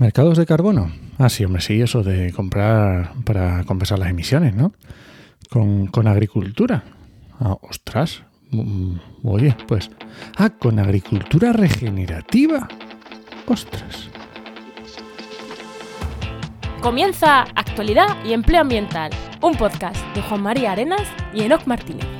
¿Mercados de carbono? Ah, sí, hombre, sí, eso de comprar para compensar las emisiones, ¿no? Con, agricultura. Ah, ostras. Mm, oye, pues. Ah, con agricultura regenerativa. Ostras. Comienza Actualidad y Empleo Ambiental, un podcast de Juan María Arenas y Enoc Martínez.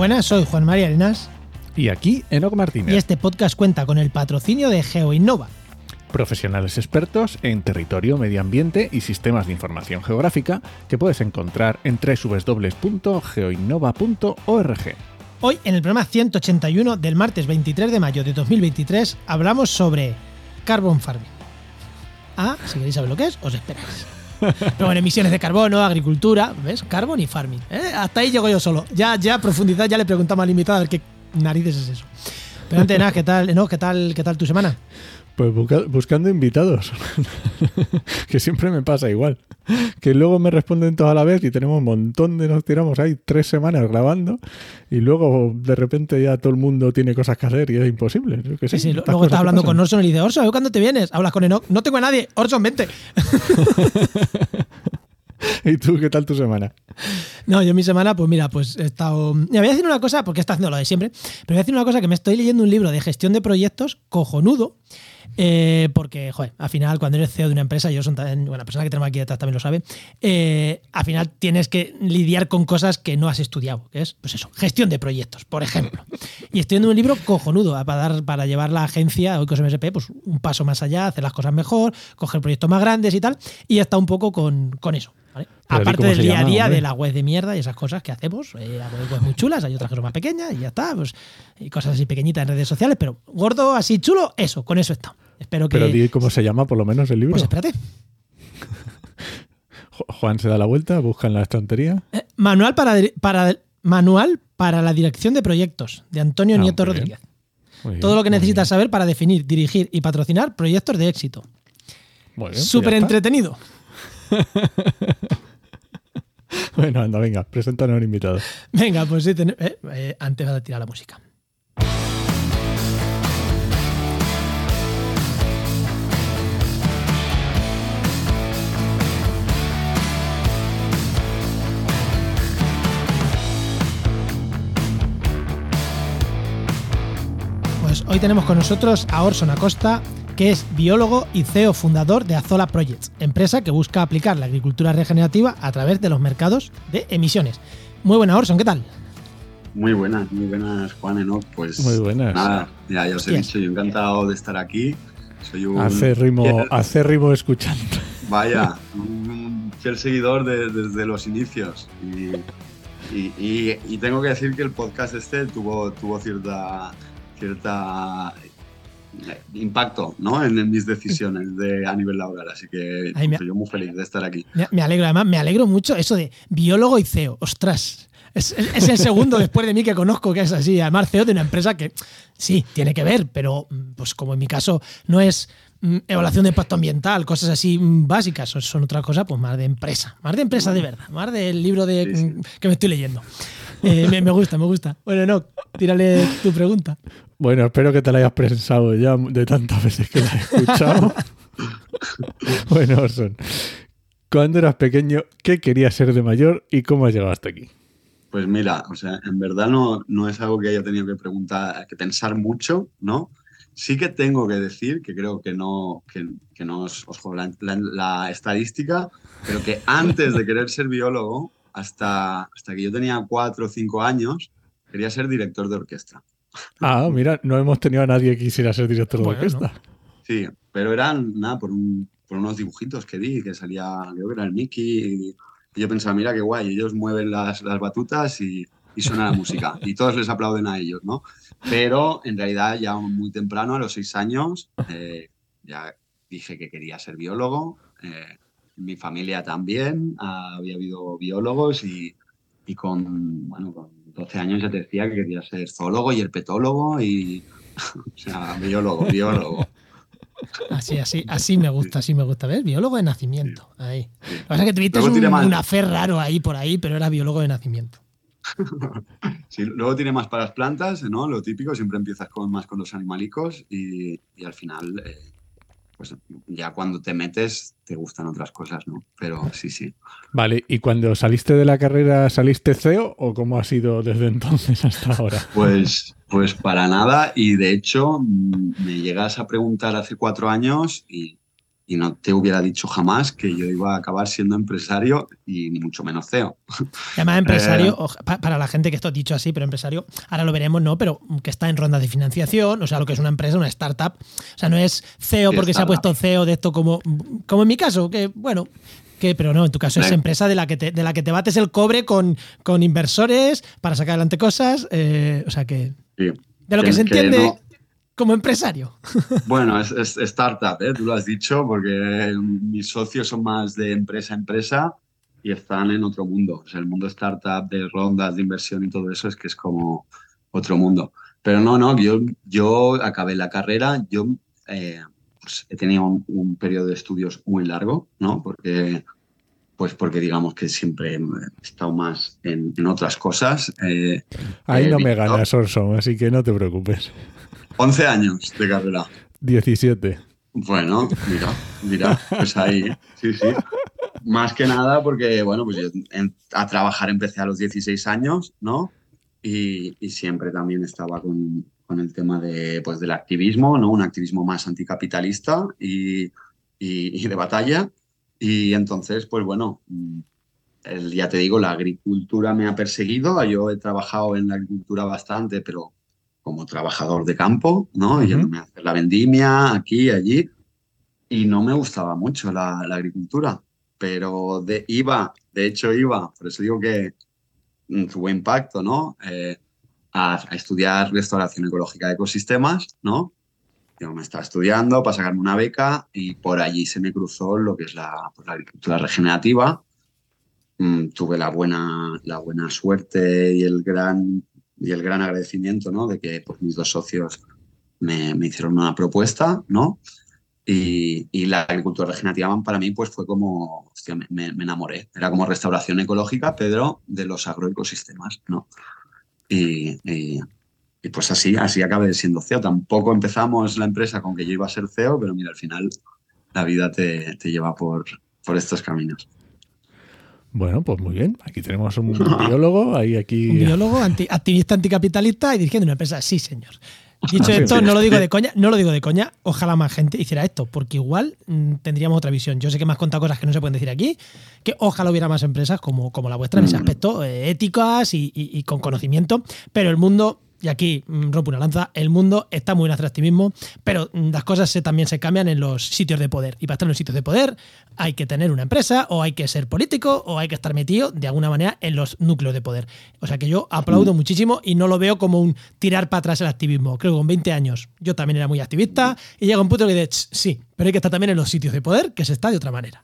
Buenas, soy Juan María Arenas. Y aquí Enoc Martínez. Y este podcast cuenta con el patrocinio de GeoInnova. Profesionales expertos en territorio, medio ambiente y sistemas de información geográfica que puedes encontrar en www.geoinnova.org. Hoy, en el programa 181 del martes 23 de mayo de 2023, hablamos sobre carbon farming. Ah, si queréis saber lo que es, os esperáis. Pero en emisiones de carbono, agricultura, ¿ves? Carbon y farming. ¿eh? Hasta ahí llego yo solo. Ya, ya profundidad, ya le preguntamos al invitado a ver qué narices es eso. Pero antes de nada, ¿qué tal, no, ¿qué tal, qué tal tu semana? Pues buscando invitados, que siempre me pasa igual. Que luego me responden todos a la vez y tenemos un montón de nos tiramos ahí tres semanas grabando y luego de repente ya todo el mundo tiene cosas que hacer y es imposible. sí, luego estás hablando con Orson y le dice, Orson, ¿cuándo te vienes? Hablas con Enoch, no tengo a nadie, Orson, vente. ¿Y tú qué tal tu semana? No, yo mi semana, pues mira, pues he estado. Me voy a decir una cosa, porque está haciendo lo de siempre, pero voy a decir una cosa que me estoy leyendo un libro de gestión de proyectos cojonudo eh, porque, joder, al final, cuando eres CEO de una empresa, yo soy también, bueno, la persona que tenemos aquí detrás también lo sabe, eh, al final tienes que lidiar con cosas que no has estudiado, que es, pues eso, gestión de proyectos, por ejemplo. Y estoy en un libro cojonudo para, dar, para llevar la agencia, Oikos MSP, pues un paso más allá, hacer las cosas mejor, coger proyectos más grandes y tal, y está un poco con, con eso. Aparte del día a día de la web de mierda y esas cosas que hacemos, hay eh, muy chulas, hay otras que son más pequeñas y ya está, pues, y cosas así pequeñitas en redes sociales, pero gordo, así chulo, eso, con eso está. Espero que. Pero di cómo se llama, por lo menos, el libro. Pues espérate. Juan se da la vuelta, busca en la estantería. Eh, manual, para, para, manual para la dirección de proyectos, de Antonio ah, Nieto Rodríguez. Todo lo que necesitas saber para definir, dirigir y patrocinar proyectos de éxito. Pues Súper entretenido. bueno, anda, venga, preséntanos a un invitado. Venga, pues sí, eh, eh, antes de tirar la música. Pues hoy tenemos con nosotros a Orson Acosta, que es biólogo y CEO fundador de Azola Projects, empresa que busca aplicar la agricultura regenerativa a través de los mercados de emisiones. Muy buena, Orson, ¿qué tal? Muy buenas, muy buenas, Juan Enoch. Pues muy buenas. Nada, ya, os he dicho, yo encantado de estar aquí. Soy un acérrimo, acérrimo escuchante. Vaya, un fiel seguidor desde los inicios. Y, y, tengo que decir que el podcast este tuvo, tuvo cierta, cierta impacto ¿no? en, mis decisiones de, a nivel laboral. Así que estoy yo muy feliz de estar aquí. Me, alegro, además, me alegro mucho eso de biólogo y CEO. Ostras. Es, el segundo después de mí que conozco que es así. Además, CEO de una empresa que sí, tiene que ver, pero pues como en mi caso no es mm, evaluación de impacto ambiental, cosas así mm, básicas, son, otra cosa, pues más de empresa, más de empresa de verdad, más del libro de, mm, que me estoy leyendo. Eh, me, me, gusta, me gusta. Bueno, no, tírale tu pregunta. Bueno, espero que te la hayas pensado ya de tantas veces que la he escuchado. bueno, Orson, cuando eras pequeño, ¿qué querías ser de mayor y cómo has llegado hasta aquí? Pues mira, o sea, en verdad no, no es algo que haya tenido que preguntar, que pensar mucho, ¿no? Sí que tengo que decir, que creo que no, que, no os, os la, la, estadística, pero que antes de querer ser biólogo, hasta, hasta que yo tenía cuatro o cinco años, quería ser director de orquesta. Ah, mira, no hemos tenido a nadie que quisiera ser director de orquesta. Sí, pero eran, nada, por, unos dibujitos que vi, que salía, creo que era el Mickey, y, yo pensaba, mira qué guay, ellos mueven las, batutas y, suena la música, y todos les aplauden a ellos, ¿no? Pero en realidad ya muy temprano, a los seis años, eh, ya dije que quería ser biólogo, eh, mi familia también, había habido biólogos y, y con, bueno, con 12 años ya te decía que quería ser zoólogo y herpetólogo y, o sea, biólogo, biólogo. Así, así, así me gusta, así me gusta. ¿Ves? Biólogo de nacimiento. Ahí. Lo que pasa es que tuviste un, un affair raro ahí por ahí, pero era biólogo de nacimiento. Sí, luego tiene más para las plantas, ¿no? Lo típico, siempre empiezas con, más con los animalicos y, y al final, eh, pues ya cuando te metes te gustan otras cosas, ¿no? Pero sí, sí. Vale, ¿y cuando saliste de la carrera saliste CEO o cómo ha sido desde entonces hasta ahora? Pues, pues para nada y de hecho mm, me llegas a preguntar hace cuatro años y, y no te hubiera dicho jamás que yo iba a acabar siendo empresario y ni mucho menos CEO. Y Además, empresario, Eh. para la gente que esto dicho así, pero empresario, ahora lo veremos, ¿no? Pero que está en rondas de financiación, o sea, lo que es una empresa, una startup. O sea, no es CEO porque se ha puesto CEO de esto como, como en mi caso, que bueno, que, pero no, en tu caso es empresa de la que te, de la que te bates el cobre con, con inversores para sacar adelante cosas. eh, o sea que. Sí. De lo que, Que- se que entiende no- como empresario. Bueno, es, es startup, ¿eh? tú lo has dicho, porque mis socios son más de empresa a empresa y están en otro mundo. O sea, el mundo startup de rondas de inversión y todo eso es que es como otro mundo. Pero no, no, yo, yo acabé la carrera, yo eh, pues he tenido un, un periodo de estudios muy largo, ¿no? Porque, pues porque digamos que siempre he estado más en, en otras cosas. eh, Ahí eh, no me ganas, Orson, así que no te preocupes. 11 años de carrera. 17. Bueno, mira, mira, pues ahí, sí, sí. Más que nada porque, bueno, pues yo en- a trabajar empecé a los 16 años, ¿no? Y, y siempre también estaba con, con el tema de, pues, del activismo, ¿no? Un activismo más anticapitalista y, y- y de batalla. Y entonces, pues bueno, el- ya te digo, la agricultura me ha perseguido. Yo he trabajado en la agricultura bastante, pero como trabajador de campo, ¿no? Ujú. Yéndome a hacer la vendimia aquí, allí. Y no me gustaba mucho la, la agricultura, pero de, iba, de hecho iba, por eso digo que mm, tuvo impacto, ¿no? Eh, a, a estudiar restauración ecológica de ecosistemas, ¿no? Yo me estaba estudiando para sacarme una beca y por allí se me cruzó lo que es la, pues, la agricultura regenerativa. Mm, tuve la buena, la buena suerte y el gran, y el gran agradecimiento, ¿no? De que pues, mis dos socios me, hicieron una propuesta, ¿no? Y, la agricultura regenerativa para mí pues fue como, hostia, me, enamoré. Era como restauración ecológica, pero de los agroecosistemas, ¿no? Y, pues así, así acabé siendo CEO. Tampoco empezamos la empresa con que yo iba a ser CEO, pero mira, al final la vida te, lleva por estos caminos. Bueno, pues muy bien. Aquí tenemos un biólogo, ahí aquí. Un biólogo, anti- activista anticapitalista y dirigiendo una empresa. Sí, señor. Dicho Sí, esto, no lo digo de coña, no lo digo de coña. Ojalá más gente hiciera esto, porque igual mm, tendríamos otra visión. Yo sé que me has contado cosas que no se pueden decir aquí, que ojalá hubiera más empresas como, como la vuestra en ese Mm. aspecto, eh, éticas y, y- y con conocimiento, pero el mundo, y aquí mm, rompo una lanza, el mundo está muy en atractivismo, pero mm, las cosas también se cambian en los sitios de poder. Y para estar en los sitios de poder hay que tener una empresa, o hay que ser político, o hay que estar metido de alguna manera en los núcleos de poder. O sea que yo aplaudo muchísimo y no lo veo como un tirar para atrás el activismo. Creo que con 20 años yo también era muy activista y llega un punto que dices, "Ch, sí, pero hay que estar también en los sitios de poder, que se está de otra manera.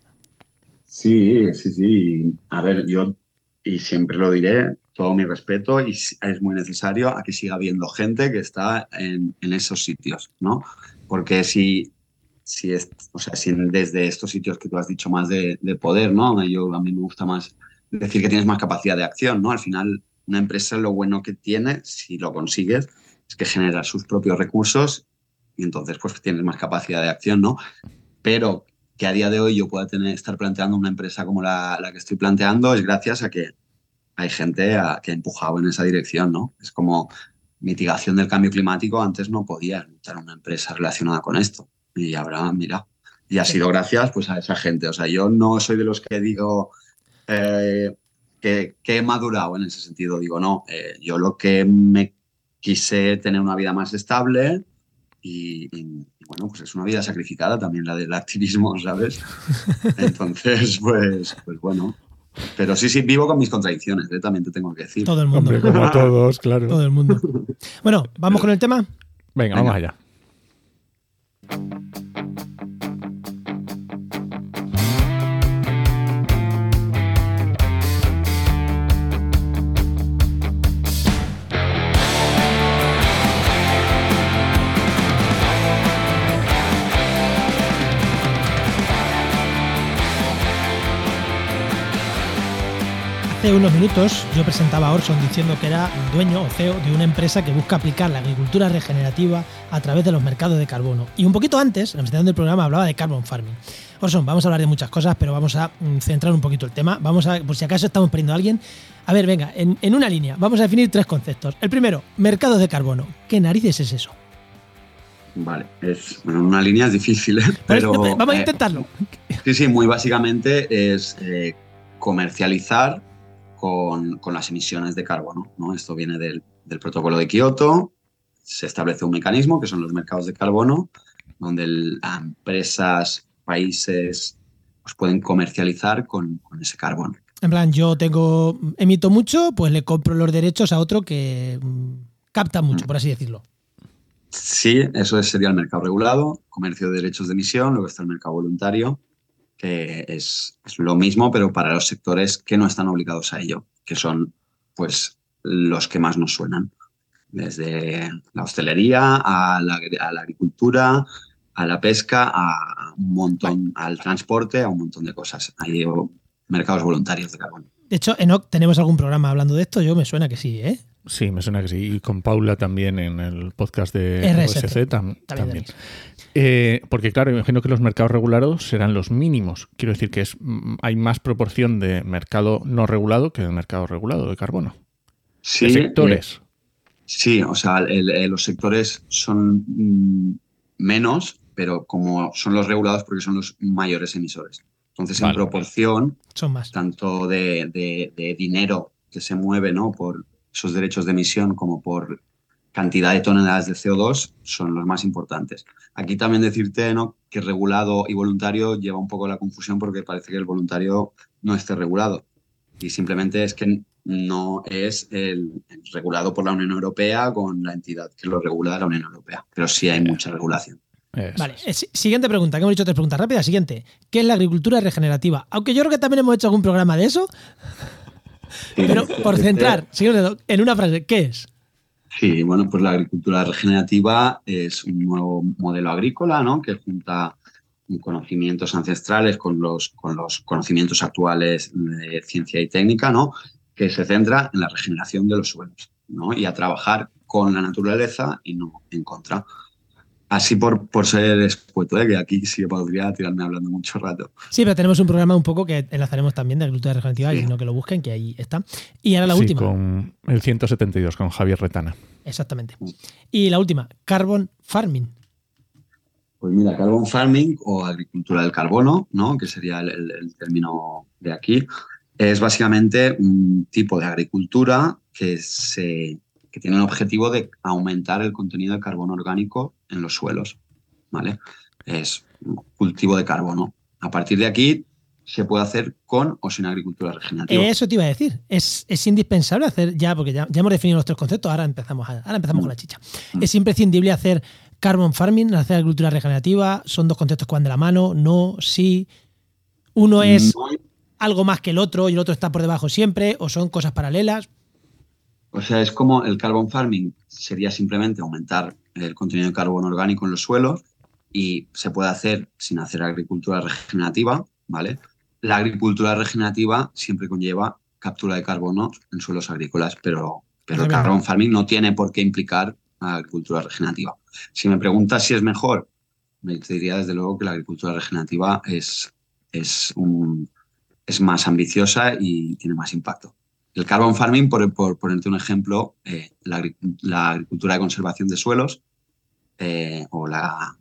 Sí, sí, sí. A ver, yo, y siempre lo diré, todo mi respeto, y es muy necesario a que siga habiendo gente que está en, esos sitios, ¿no? Porque si, si es, o sea, si desde estos sitios que tú has dicho más de, de poder, ¿no? Yo, a mí me gusta más decir que tienes más capacidad de acción, ¿no? Al final, una empresa lo bueno que tiene, si lo consigues, es que genera sus propios recursos y entonces pues tienes más capacidad de acción, ¿no? Pero que a día de hoy yo pueda tener, estar planteando una empresa como la que estoy planteando es gracias a que hay gente a- que ha empujado en esa dirección, ¿no? Es como mitigación del cambio climático, antes no podía montar una empresa relacionada con esto. Y ahora, mira, y ha sido gracias pues a esa gente. O sea, yo no soy de los que digo eh, que, que he madurado en ese sentido. Digo, no, eh, yo lo que me quise tener una vida más estable y, y, y, bueno, pues es una vida sacrificada también la del activismo, ¿sabes? Entonces, pues, pues bueno. Pero sí, sí, vivo con mis contradicciones, ¿eh? también te tengo que decir. Todo el mundo. Hombre, como todos, claro. Todo el mundo. Bueno, vamos con el tema. Venga, Venga. vamos allá. Hace unos minutos yo presentaba a Orson diciendo que era dueño o CEO de una empresa que busca aplicar la agricultura regenerativa a través de los mercados de carbono. Y un poquito antes, en la presentación del programa, hablaba de carbon farming. Orson, vamos a hablar de muchas cosas, pero vamos a mm, centrar un poquito el tema. Vamos a, por si acaso estamos perdiendo a alguien. A ver, venga, en, en una línea, vamos a definir tres conceptos. El primero, mercados de carbono. ¿Qué narices es eso? Vale, es una línea es difícil, ¿eh? Pues, pero vamos a eh, intentarlo. sí, sí, muy básicamente es eh, comercializar con, con las emisiones de carbono. ¿no? Esto viene del, del protocolo de Kioto. Se establece un mecanismo que son los mercados de carbono, donde el- empresas, países, pues pueden comercializar con, con ese carbono. En plan, yo tengo, emito mucho, pues le compro los derechos a otro que mm, capta mucho, por así decirlo. Sí, eso es- sería el mercado regulado, comercio de derechos de emisión, luego está el mercado voluntario, que es, es lo mismo, pero para los sectores que no están obligados a ello, que son pues los que más nos suenan, desde la hostelería a la, agricultura, a la pesca, a un montón, al transporte, a un montón de cosas. Hay mercados voluntarios de carbono. De hecho, Enoch, ¿tenemos algún programa hablando de esto? Yo me suena que sí, ¿eh? Sí, me suena que sí. Y con Paula también en el podcast de RSC. RSC tam- También también. Eh, porque claro, imagino que los mercados regulados serán los mínimos. Quiero decir que es, mm, hay más proporción de mercado no regulado que de mercado regulado de carbono. Sí, de eh, sectores. Sí, o sea, el- el- los sectores son mm, menos, pero como son los regulados porque son los mayores emisores. Entonces, Vale. en proporción, Son más. tanto de, de- de dinero que se mueve ¿no? por esos derechos de emisión como por cantidad de toneladas de CO2, son los más importantes. Aquí también decirte ¿no? que regulado y voluntario lleva un poco la confusión porque parece que el voluntario no esté regulado. Y simplemente es que no es el, el regulado por la Unión Europea con la entidad que lo regula la Unión Europea. Pero sí hay mucha regulación. Eso Vale, eh, si- siguiente pregunta, que hemos dicho tres preguntas rápidas. Siguiente, ¿qué es la agricultura regenerativa? Aunque yo creo que también hemos hecho algún programa de eso, pero por centrar, siguiente, en una frase, ¿qué es? Sí, bueno, pues la agricultura regenerativa es un nuevo modelo agrícola, ¿no? Que junta conocimientos ancestrales con los, con los conocimientos actuales de ciencia y técnica, ¿no? Que se centra en la regeneración de los suelos, ¿no? Y a trabajar con la naturaleza y no en contra. Así por, por ser escueto, ¿eh? que aquí sí que podría tirarme hablando mucho rato. Sí, pero tenemos un programa un poco que enlazaremos también de agricultura regenerativa, Sí. y sino que lo busquen, que ahí está. Y ahora la Sí, última. con el 172, con Javier Retana. Exactamente. Y la última, carbon farming. Pues mira, carbon farming o agricultura del carbono, ¿no? que sería el, el- el término de aquí, es básicamente un tipo de agricultura que, se, que tiene el objetivo de aumentar el contenido de carbono orgánico en los suelos. ¿vale? Es un cultivo de carbono. A partir de aquí se puede hacer con o sin agricultura regenerativa. Eso te iba a decir. Es, es indispensable hacer ya, porque ya, ya hemos definido los tres conceptos, ahora empezamos, a- ahora empezamos con la chicha. Mm. Es imprescindible hacer carbon farming, hacer agricultura regenerativa. Son dos conceptos que van de la mano, no, sí. Uno es No algo más que el otro y el otro está por debajo siempre, o son cosas paralelas. O sea, es como el carbon farming sería simplemente aumentar el contenido de carbono orgánico en los suelos y se puede hacer sin hacer agricultura regenerativa, ¿vale? La agricultura regenerativa siempre conlleva captura de carbono en suelos agrícolas, pero, pero el carbon farming no tiene por qué implicar agricultura regenerativa. Si me preguntas si es mejor, me diría desde luego que la agricultura regenerativa es, es, un- es más ambiciosa y tiene más impacto. El carbon farming, por, por ponerte un ejemplo, eh, la, agri- la agricultura de conservación de suelos eh, o la,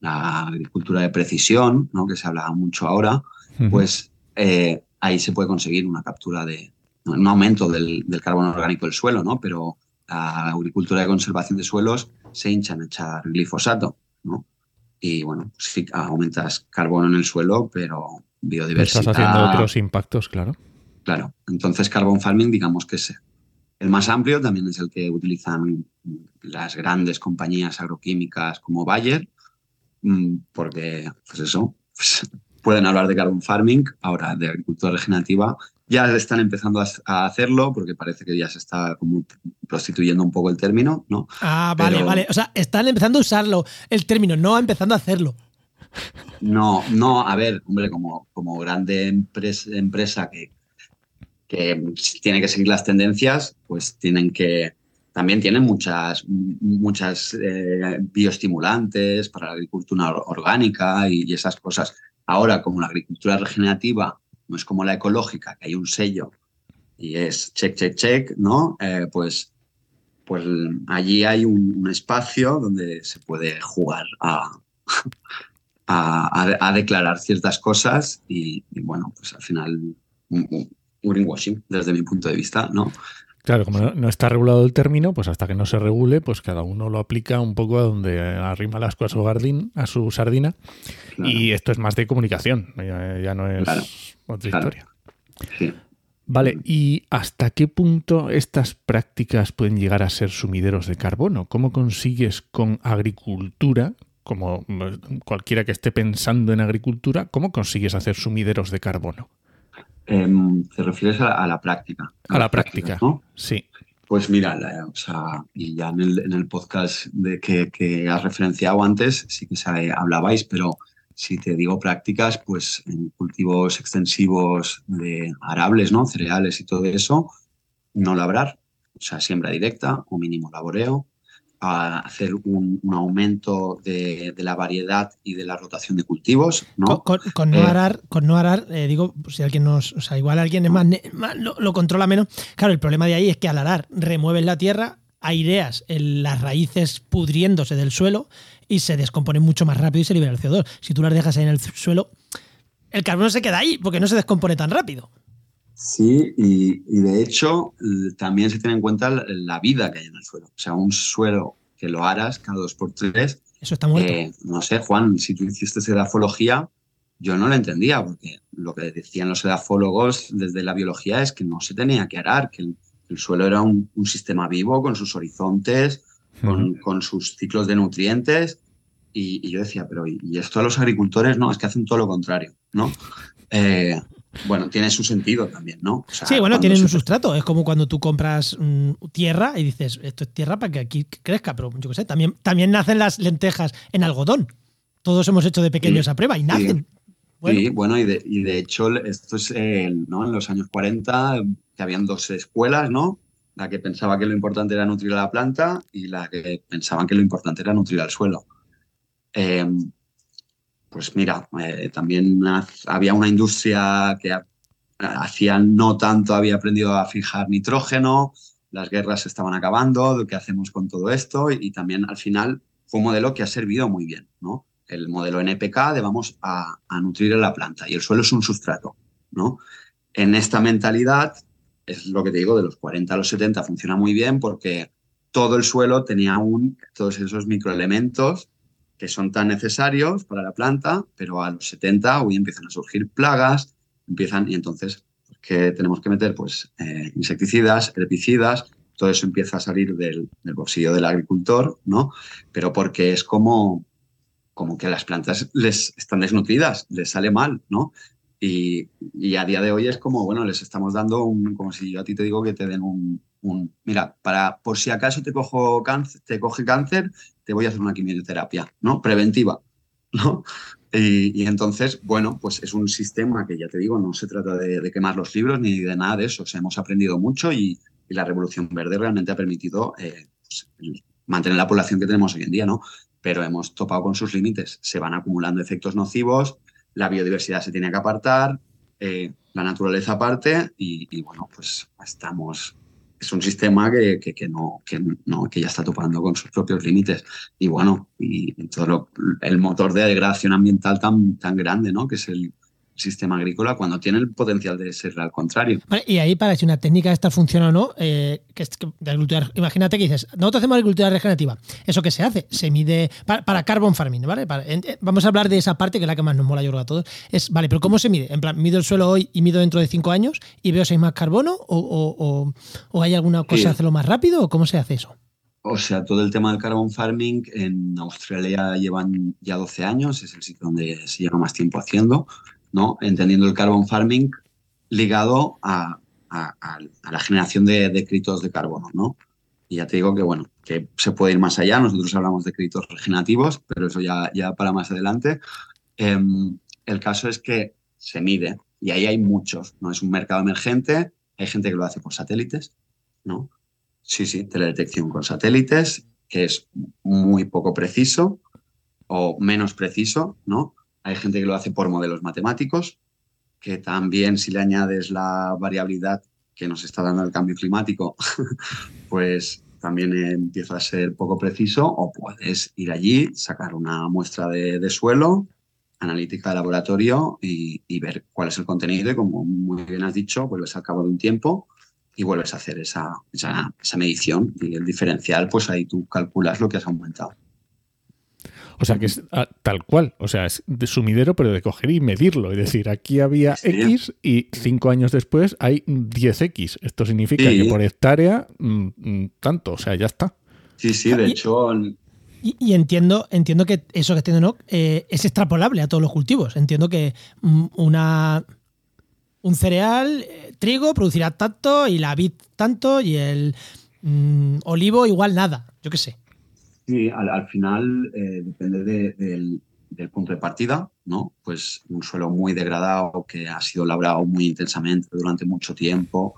la agricultura de precisión, ¿no? que se habla mucho ahora, pues eh, ahí se puede conseguir una captura de un aumento del, del carbono orgánico del suelo, ¿no? Pero la agricultura de conservación de suelos se hinchan a echar glifosato, ¿no? Y bueno, sí, aumentas carbono en el suelo, pero biodiversidad. Estás haciendo otros impactos, claro. Claro, entonces carbon farming digamos que es el más amplio, también es el que utilizan las grandes compañías agroquímicas como Bayer, mm, porque pues eso, pues, pueden hablar de carbon farming, ahora de agricultura regenerativa, ya están empezando a, a hacerlo porque parece que ya se está como prostituyendo un poco el término, ¿no? Ah, vale, Pero- vale. O sea, están empezando a usarlo, el término, no empezando a hacerlo. No, no, a ver, hombre, como, como grande empresa, empresa que que tiene que seguir las tendencias, pues tienen que, también tienen muchas, muchas eh, bioestimulantes para la agricultura orgánica y, esas cosas. Ahora, como la agricultura regenerativa no es como la ecológica, que hay un sello y es check, check, check, ¿no? Eh, pues, pues allí hay un, espacio donde se puede jugar a, a, declarar ciertas cosas y, bueno, pues al final un, greenwashing desde mi punto de vista, ¿no? Claro, como no, está regulado el término, pues hasta que no se regule, pues cada uno lo aplica un poco a donde arrima las cosas a su, a su sardina. Y esto es más de comunicación, ya, no es otra historia. Vale, ¿y hasta qué punto estas prácticas pueden llegar a ser sumideros de carbono? ¿Cómo consigues con agricultura, como mm, cualquiera que esté pensando en agricultura, cómo consigues hacer sumideros de carbono? Em, te refieres a, la práctica. A, la práctica, ¿no? Sí. Pues mira, o sea, y ya en el, podcast de que, has referenciado antes, sí que hablabais, pero si te digo prácticas, pues en cultivos extensivos de arables, ¿no? Cereales y todo eso, no labrar, o sea, siembra directa o mínimo laboreo, a hacer un, aumento de, la variedad y de la rotación de cultivos. ¿no? Con, no eh, arar, con no arar eh, digo, si alguien nos, o sea, igual alguien es más, lo, controla menos. Claro, el problema de ahí es que al arar remueves la tierra, aireas las raíces pudriéndose del suelo y se descomponen mucho más rápido y se libera el CO2. Si tú las dejas ahí en el suelo, el carbono se queda ahí porque no se descompone tan rápido. Sí, y, de hecho también se tiene en cuenta la vida que hay en el suelo. O sea, un suelo que lo aras cada dos por tres. Eso está muerto. Eh, no sé, Juan, si tú hiciste edafología, yo no lo entendía, porque lo que decían los edafólogos desde la biología es que no se tenía que arar, que el, suelo era un, sistema vivo con sus horizontes, con, sus ciclos de nutrientes. Y, yo decía, pero ¿y, esto a los agricultores? No, es que hacen todo lo contrario, ¿no? Eh, bueno, tiene su sentido también, ¿no? sí, bueno, tienen un sustrato. Es como cuando tú compras mm, tierra y dices, esto es tierra para que aquí crezca, pero yo qué sé, también, también nacen las lentejas en algodón. Todos hemos hecho de pequeños esa prueba y nacen. Sí, bueno, y, de, hecho, esto es ¿no? en los años 40, que habían dos escuelas, ¿no? La que pensaba que lo importante era nutrir a la planta y la que pensaban que lo importante era nutrir al suelo. Eh, pues mira, eh, también había una industria que hacía no tanto había aprendido a fijar nitrógeno, las guerras se estaban acabando, ¿qué hacemos con todo esto? Y, también al final fue un modelo que ha servido muy bien, ¿no? El modelo NPK de vamos a, nutrir a la planta y el suelo es un sustrato, ¿no? En esta mentalidad, es lo que te digo, de los 40 a los 70 funciona muy bien porque todo el suelo tenía aún todos esos microelementos que son tan necesarios para la planta, pero a los 70 hoy empiezan a surgir plagas, empiezan y entonces que tenemos que meter pues eh, insecticidas, herbicidas, todo eso empieza a salir del, bolsillo del agricultor, ¿no? Pero porque es como, como que las plantas les están desnutridas, les sale mal, ¿no? Y, y, a día de hoy es como, bueno, les estamos dando un, como si yo a ti te digo que te den un, un mira, para, por si acaso te, cojo cáncer, te coge cáncer, te voy a hacer una quimioterapia, ¿no? Preventiva, ¿no? Y, entonces, bueno, pues es un sistema que ya te digo, no se trata de, quemar los libros ni de nada de eso. O sea, hemos aprendido mucho y, la revolución verde realmente ha permitido eh, pues, mantener la población que tenemos hoy en día, ¿no? Pero hemos topado con sus límites. Se van acumulando efectos nocivos, la biodiversidad se tiene que apartar, eh, la naturaleza aparte y, y, bueno, pues estamos es un sistema que, que, no, que, no, que ya está topando con sus propios límites. Y bueno, y, todo el motor de degradación ambiental tan, tan grande, ¿no? Que es el, sistema agrícola cuando tiene el potencial de ser al contrario. y ahí para si una técnica esta funciona o no, eh, que es de agricultura, imagínate que dices, nosotros hacemos agricultura regenerativa. ¿Eso qué se hace? Se mide para, carbon farming, ¿vale? Vamos a hablar de esa parte que es la que más nos mola yo creo a todos. Es, vale, pero ¿cómo se mide? En plan, mido el suelo hoy y mido dentro de cinco años y veo si hay más carbono o, o, hay alguna cosa de hacerlo más rápido o cómo se hace eso? O sea, todo el tema del carbon farming en Australia llevan ya 12 años, es el sitio donde se lleva más tiempo haciendo. Entendiendo el carbon farming ligado a, la generación de, créditos de carbono. ¿no? Y ya te digo que, bueno, que se puede ir más allá. Nosotros hablamos de créditos regenerativos, pero eso ya, ya para más adelante. Em, el caso es que se mide y ahí hay muchos. ¿no? Es un mercado emergente Hay gente que lo hace por satélites, ¿no? Sí, sí, teledetección con satélites, que es muy poco preciso o menos preciso, ¿no? Hay gente que lo hace por modelos matemáticos, que también si le añades la variabilidad que nos está dando el cambio climático, pues también empieza a ser poco preciso o puedes ir allí, sacar una muestra de, suelo, analítica de laboratorio y, ver cuál es el contenido y como muy bien has dicho, vuelves al cabo de un tiempo y vuelves a hacer esa, medición y el diferencial, pues ahí tú calculas lo que has aumentado. O sea, que es ah, tal cual. O sea, es de sumidero, pero de coger y medirlo. Es decir, aquí había X y cinco años después hay 10X. Esto significa que por hectárea, mm, mm, tanto. O sea, ya está. Sí, sí, de hecho. Y, entiendo, entiendo que eso que entiendo no eh, es extrapolable a todos los cultivos. Entiendo que mm, una un cereal, eh, trigo, producirá tanto y la vid tanto y el olivo igual nada. Yo qué sé. Sí, al, final eh, depende del, punto de partida, ¿no? Pues un suelo muy degradado que ha sido labrado muy intensamente durante mucho tiempo,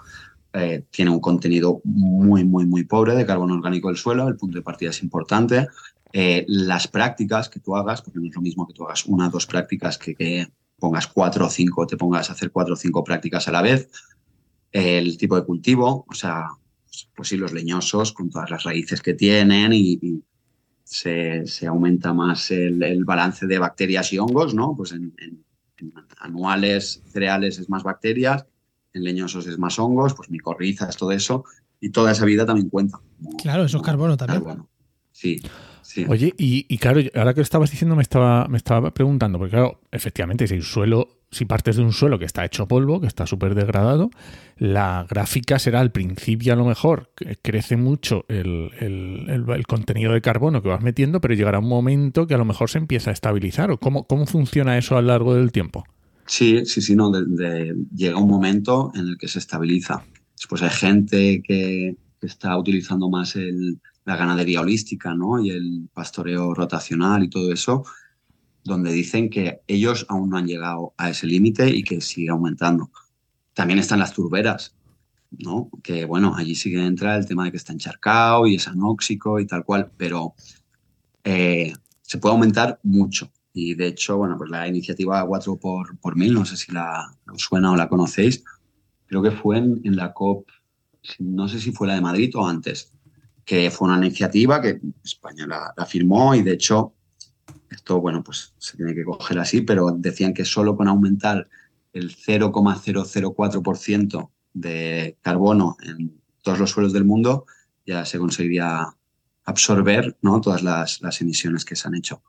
eh, tiene un contenido muy, muy, muy pobre de carbono orgánico del suelo, el punto de partida es importante. Eh, las prácticas que tú hagas, porque no es lo mismo que tú hagas una o dos prácticas que, que pongas cuatro o cinco, te pongas a hacer cuatro o cinco prácticas a la vez. El tipo de cultivo, o sea, pues sí, los leñosos con todas las raíces que tienen y se, aumenta más el, balance de bacterias y hongos, ¿no? Pues en, anuales, cereales es más bacterias, en leñosos es más hongos, pues micorrizas, todo eso, y toda esa vida también cuenta. claro, eso es carbono también. Sí, sí. Oye, y, y, claro, ahora que lo estabas diciendo me estaba, me estaba preguntando, porque claro, efectivamente, si el suelo si partes de un suelo que está hecho polvo, que está súper degradado, la gráfica será al principio a lo mejor, crece mucho el, contenido de carbono que vas metiendo, pero llegará un momento que a lo mejor se empieza a estabilizar. ¿O cómo, cómo funciona eso a lo largo del tiempo? Sí, sí, sí, no, llega un momento en el que se estabiliza. Después hay gente que, está utilizando más la ganadería holística ¿no? y el pastoreo rotacional y todo eso, donde dicen que ellos aún no han llegado a ese límite y que sigue aumentando. También están las turberas, ¿no? Que bueno, allí sigue entra el tema de que está encharcado y es anóxico y tal cual, pero eh, se puede aumentar mucho. Y de hecho, bueno, pues la iniciativa 4 por, por mil, no sé si la os suena o la conocéis, creo que fue en, la COP, no sé si fue la de Madrid o antes, que fue una iniciativa que España la firmó y de hecho esto, bueno, pues se tiene que coger así, pero decían que solo con aumentar el 0,004% de carbono en todos los suelos del mundo ya se conseguiría absorber ¿no? todas las, emisiones que se han hecho.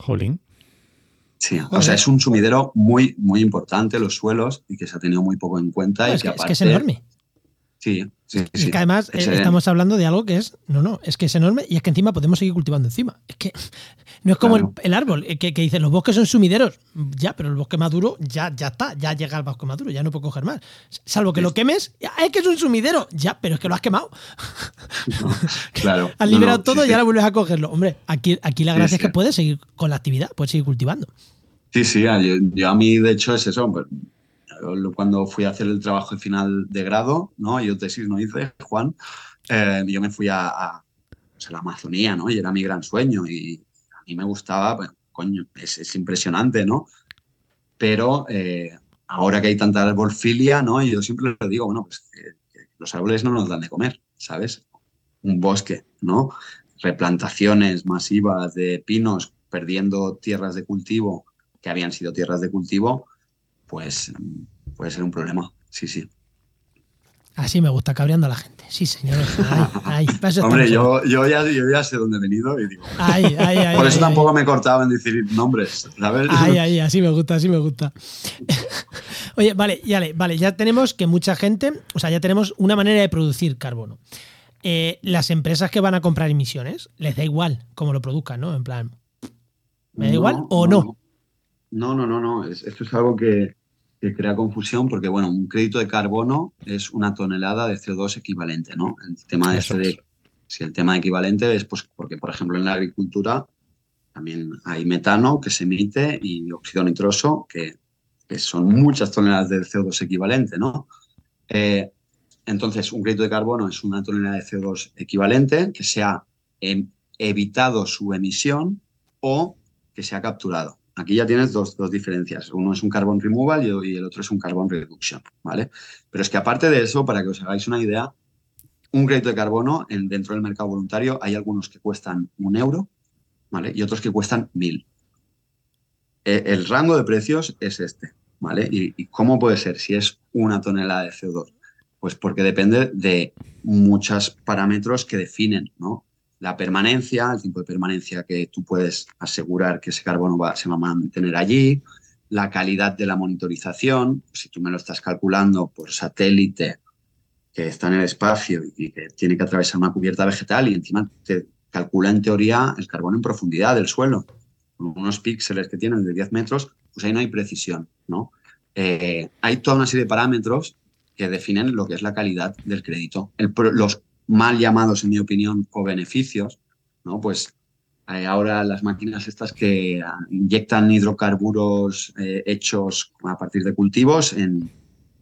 Jolín. Sí, o sea, es un sumidero muy, muy importante los suelos y que se ha tenido muy poco en cuenta. y que, es que es enorme. Sí, sí, sí. que además eh, estamos hablando de algo que es, no, no, es que es enorme y es que encima podemos seguir cultivando encima. Es que no es como el, árbol, eh, que, que dice los bosques son sumideros. Ya, pero el bosque maduro ya, ya está, ya llega al bosque maduro, ya no puedo coger más. Salvo que lo quemes, es que es un sumidero. Ya, pero es que lo has quemado. claro. has liberado todo y ahora vuelves a cogerlo. Hombre, aquí, aquí la gracia es que puedes seguir con la actividad, puedes seguir cultivando. Sí, sí, yo, a mí de hecho es eso. Cuando fui a hacer el trabajo final de grado, ¿no? Yo tesis no hice, Juan, eh, yo me fui a, pues, a, la Amazonía, ¿no? Y era mi gran sueño y a mí me gustaba, pues, coño, es, impresionante, ¿no? Pero eh, ahora que hay tanta arbolfilia, ¿no? Y yo siempre le digo, bueno, pues los árboles no nos dan de comer, ¿sabes? Un bosque, ¿no? Replantaciones masivas de pinos perdiendo tierras de cultivo que habían sido tierras de cultivo, pues puede ser un problema. Sí, sí. Así me gusta, cabreando a la gente. Sí, señor. Hombre, yo, yo, ya, yo, ya, sé dónde he venido y digo. Por eso tampoco me he cortado en decir nombres, ¿sabes? Ay, ay, así me gusta, así me gusta. Oye, vale, ya, vale, ya tenemos que mucha gente, o sea, ya tenemos una manera de producir carbono. Eh, las empresas que van a comprar emisiones, les da igual cómo lo produzcan, ¿no? En plan, ¿me da igual o no? No, no, no, no. Esto es algo que, que crea confusión porque, bueno, un crédito de carbono es una tonelada de CO2 equivalente, ¿no? El tema de, este si el tema equivalente es pues porque, por ejemplo, en la agricultura también hay metano que se emite y óxido nitroso que, que son muchas toneladas de CO2 equivalente, ¿no? Eh, entonces, un crédito de carbono es una tonelada de CO2 equivalente que se ha em, evitado su emisión o que se ha capturado. Aquí ya tienes dos, dos, diferencias. Uno es un carbon removal y el otro es un carbon reduction, ¿vale? Pero es que aparte de eso, para que os hagáis una idea, un crédito de carbono en, dentro del mercado voluntario hay algunos que cuestan un euro, ¿vale? Y otros que cuestan mil. E, el rango de precios es este, ¿vale? ¿Y, ¿Y cómo puede ser si es una tonelada de CO2? Pues porque depende de muchos parámetros que definen, ¿no? La permanencia, el tiempo de permanencia que tú puedes asegurar que ese carbono va, se va a mantener allí, la calidad de la monitorización, si tú me lo estás calculando por satélite que está en el espacio y que tiene que atravesar una cubierta vegetal y encima te calcula en teoría el carbono en profundidad del suelo, con unos píxeles que tienen de 10 metros, pues ahí no hay precisión, ¿no? Eh, hay toda una serie de parámetros que definen lo que es la calidad del crédito. Los mal llamados, en mi opinión, o beneficios, ¿no? Pues hay ahora las máquinas estas que inyectan hidrocarburos eh, hechos a partir de cultivos en,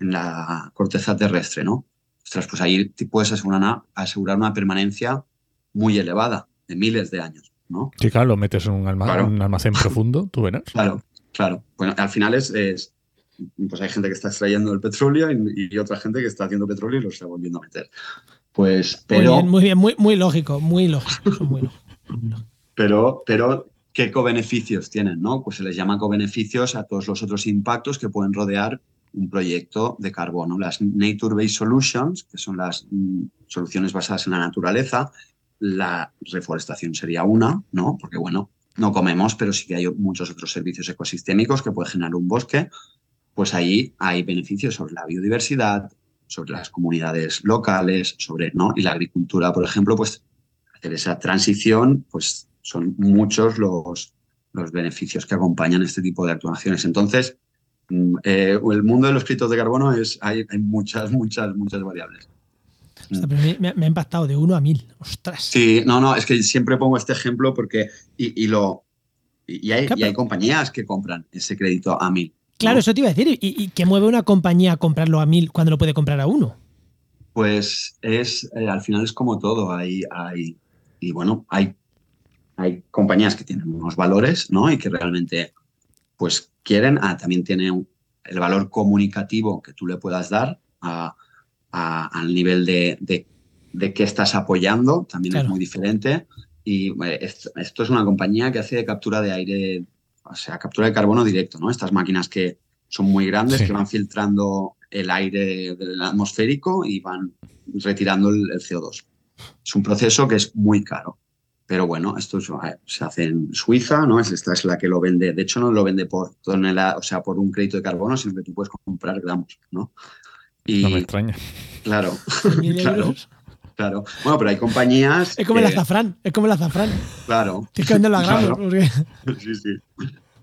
en, la corteza terrestre, ¿no? Ostras, pues ahí puedes asegurar una, asegurar una permanencia muy elevada, de miles de años, ¿no? Sí, claro, lo metes en un, alma, claro. un almacén profundo, tú verás. Claro, claro. Bueno, al final es, es, pues hay gente que está extrayendo el petróleo y, y, otra gente que está haciendo petróleo y lo está volviendo a meter. Pues, pero. Muy bien, muy bien, muy, muy lógico, muy lógico, muy lógico. Pero, pero, ¿qué cobeneficios tienen? ¿no? Pues se les llama cobeneficios a todos los otros impactos que pueden rodear un proyecto de carbono. Las Nature-Based Solutions, que son las mm, soluciones basadas en la naturaleza, la reforestación sería una, ¿no? Porque, bueno, no comemos, pero sí que hay muchos otros servicios ecosistémicos que puede generar un bosque. Pues ahí hay beneficios sobre la biodiversidad, sobre las comunidades locales, sobre, ¿no? Y la agricultura, por ejemplo, pues hacer esa transición, pues son muchos los, los beneficios que acompañan este tipo de actuaciones. Entonces, eh, el mundo de los créditos de carbono es, hay, hay muchas, muchas, muchas variables. O sea, me, me, ha impactado de uno a mil. Ostras. Sí, no, no, es que siempre pongo este ejemplo porque, y, y lo, y hay, y hay compañías que compran ese crédito a mil. Claro, eso te iba a decir. ¿Y, y qué mueve una compañía a comprarlo a mil cuando lo puede comprar a uno? Pues es, eh, al final es como todo. Hay, hay, y bueno, hay, hay compañías que tienen unos valores, ¿no? Y que realmente, pues quieren, ah, también tiene un, el valor comunicativo que tú le puedas dar a, a, al nivel de, de, de, qué estás apoyando, también claro. es muy diferente. Y esto, esto, es una compañía que hace captura de aire o sea, captura de carbono directo, ¿no? Estas máquinas que son muy grandes, sí. que van filtrando el aire del atmosférico y van retirando el, el, CO2. Es un proceso que es muy caro. Pero bueno, esto se hace en Suiza, ¿no? Esta es la que lo vende. De hecho, no lo vende por tonelada, o sea, por un crédito de carbono, sino que tú puedes comprar gramos, ¿no? Y, no me extraña. Claro, claro. Claro. Bueno, pero hay compañías. Es como que... el azafrán, es como el azafrán. Claro. Tienes que venderlo a gramos. Claro. Porque... Sí, sí.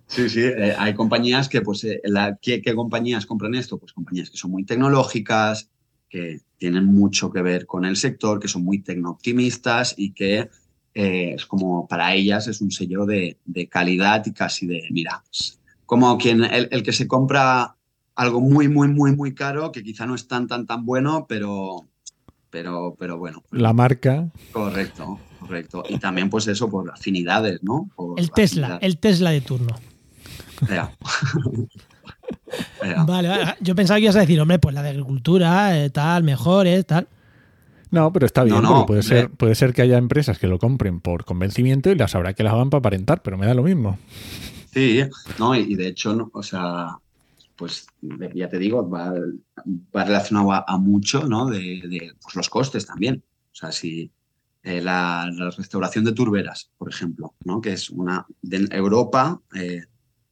Sí, sí, eh, hay compañías que, pues, eh, la, ¿qué, ¿qué, compañías compran esto? Pues compañías que son muy tecnológicas, que tienen mucho que ver con el sector, que son muy tecno-optimistas y que eh, es como para ellas es un sello de, de calidad y casi de, mira, pues, como quien, el, el, que se compra algo muy, muy, muy, muy caro, que quizá no es tan, tan, tan bueno, pero, pero, pero bueno. La marca. Correcto, correcto. Y también, pues eso, por afinidades, ¿no? Por el Tesla, el Tesla de turno. Ya. ya. Vale, vale, yo pensaba que ibas a decir, hombre, pues la de agricultura, eh, tal, mejor, eh, tal. No, pero está bien, no, no, puede, ser, puede ser que haya empresas que lo compren por convencimiento y las habrá que las hagan para aparentar, pero me da lo mismo. Sí, no, y de hecho, no, o sea, pues ya te digo, va, va relacionado a, a, mucho, ¿no? De, de pues los costes también. O sea, si eh, la, la, restauración de turberas, por ejemplo, ¿no? Que es una de Europa eh,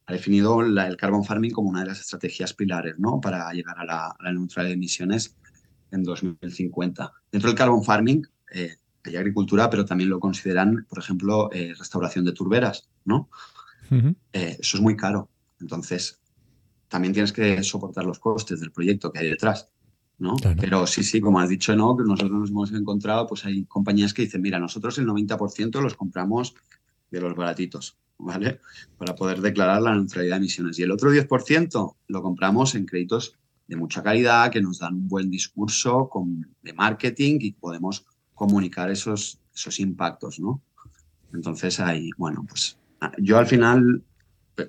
ha definido la, el carbon farming como una de las estrategias pilares, ¿no? Para llegar a la, a la neutralidad de emisiones en 2050. Dentro del carbon farming eh, hay agricultura, pero también lo consideran, por ejemplo, eh, restauración de turberas, ¿no? Uh -huh. eh, eso es muy caro. Entonces, también tienes que soportar los costes del proyecto que hay detrás, ¿no? Claro. Pero sí, sí, como has dicho, ¿no? Que nosotros nos hemos encontrado, pues hay compañías que dicen, mira, nosotros el 90% los compramos de los baratitos, ¿vale? Para poder declarar la neutralidad de emisiones. Y el otro 10% lo compramos en créditos de mucha calidad, que nos dan un buen discurso de marketing y podemos comunicar esos, esos impactos, ¿no? Entonces ahí, bueno, pues yo al final,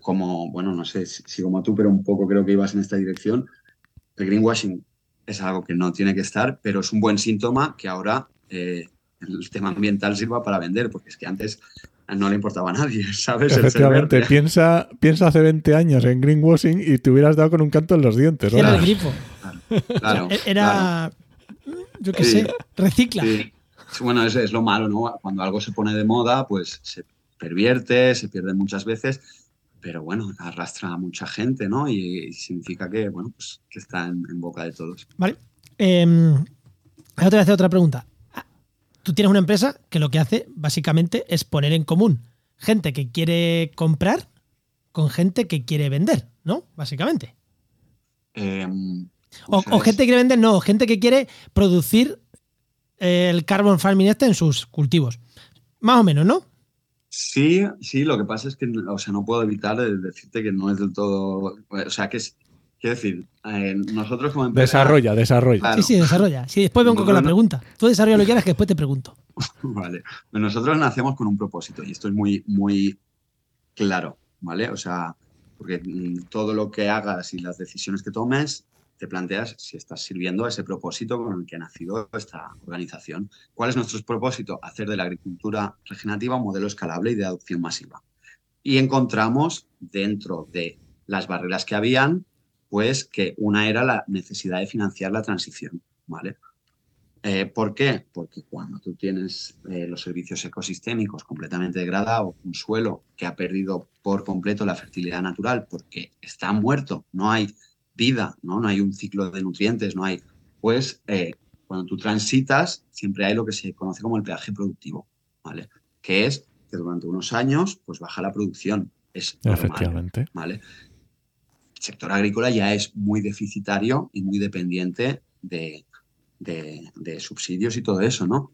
como, bueno, no sé si, como tú, pero un poco creo que ibas en esta dirección, el greenwashing es algo que no tiene que estar, pero es un buen síntoma que ahora eh, el tema ambiental sirva para vender, porque es que antes no le importaba a nadie, ¿sabes? Efectivamente, piensa, piensa hace 20 años en greenwashing y te hubieras dado con un canto en los dientes. Era el grifo. Claro, Era, yo qué sé, recicla. Bueno, eso es lo malo, ¿no? Cuando algo se pone de moda, pues se pervierte, se pierde muchas veces, pero bueno, arrastra a mucha gente, ¿no? Y, significa que, bueno, pues que está en, boca de todos. Vale. Eh, te voy a hacer otra pregunta tú tienes una empresa que lo que hace básicamente es poner en común gente que quiere comprar con gente que quiere vender, ¿no? Básicamente. Em, o, gente que quiere vender, no, gente que quiere producir el carbon farming este en sus cultivos. Más o menos, ¿no? Sí, sí, lo que pasa es que, o sea, no puedo evitar decirte que no es del todo, o sea, que es, Quiero decir, eh, nosotros como empresa... Desarrolla, desarrolla. Sí, sí, desarrolla. Sí, después vengo con la pregunta. Tú desarrolla lo que quieras que después te pregunto. vale. Nosotros nacemos con un propósito y esto es muy, muy claro, ¿vale? O sea, porque mm, todo lo que hagas y las decisiones que tomes, te planteas si estás sirviendo a ese propósito con el que ha nacido esta organización. ¿Cuál es nuestro propósito? Hacer de la agricultura regenerativa un modelo escalable y de adopción masiva. Y encontramos dentro de las barreras que habían pues que una era la necesidad de financiar la transición, ¿vale? Eh, ¿Por qué? Porque cuando tú tienes eh, los servicios ecosistémicos completamente degradados, un suelo que ha perdido por completo la fertilidad natural porque está muerto, no hay vida, no, no hay un ciclo de nutrientes, no hay, pues eh, cuando tú transitas siempre hay lo que se conoce como el peaje productivo, ¿vale? Que es que durante unos años pues baja la producción, es normal, Efectivamente. ¿vale? Sector agrícola ya es muy deficitario y muy dependiente de, subsidios y todo eso, ¿no?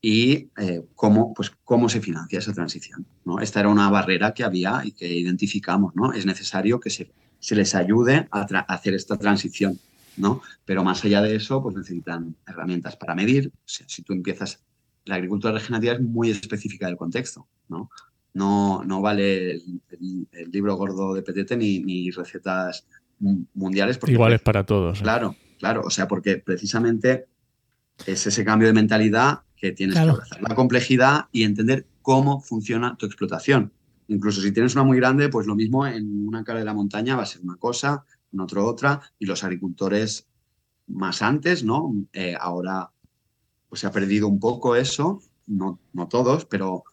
Y eh, cómo, pues, cómo se financia esa transición, ¿no? Esta era una barrera que había y que identificamos, ¿no? Es necesario que se, les ayude a, hacer esta transición, ¿no? Pero más allá de eso, pues necesitan herramientas para medir. O sea, si tú empiezas, la agricultura regenerativa es muy específica del contexto, ¿no? No, no vale el, libro gordo de PTT ni, recetas mundiales. Iguales para todos. ¿eh? Claro, claro. O sea, porque precisamente es ese cambio de mentalidad que tienes que abrazar la complejidad y entender cómo funciona tu explotación. Incluso si tienes una muy grande, pues lo mismo en una cara de la montaña va a ser una cosa, en otro otra, y los agricultores más antes, ¿no? Eh, ahora pues se ha perdido un poco eso, no, no todos, pero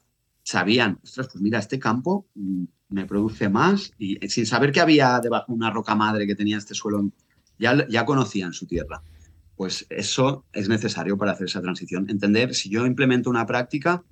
sabían, ostras, pues mira, este campo mm, me produce más y eh, sin saber que había debajo una roca madre que tenía este suelo, ya, ya conocían su tierra. Pues eso es necesario para hacer esa transición. Entender si yo implemento una práctica,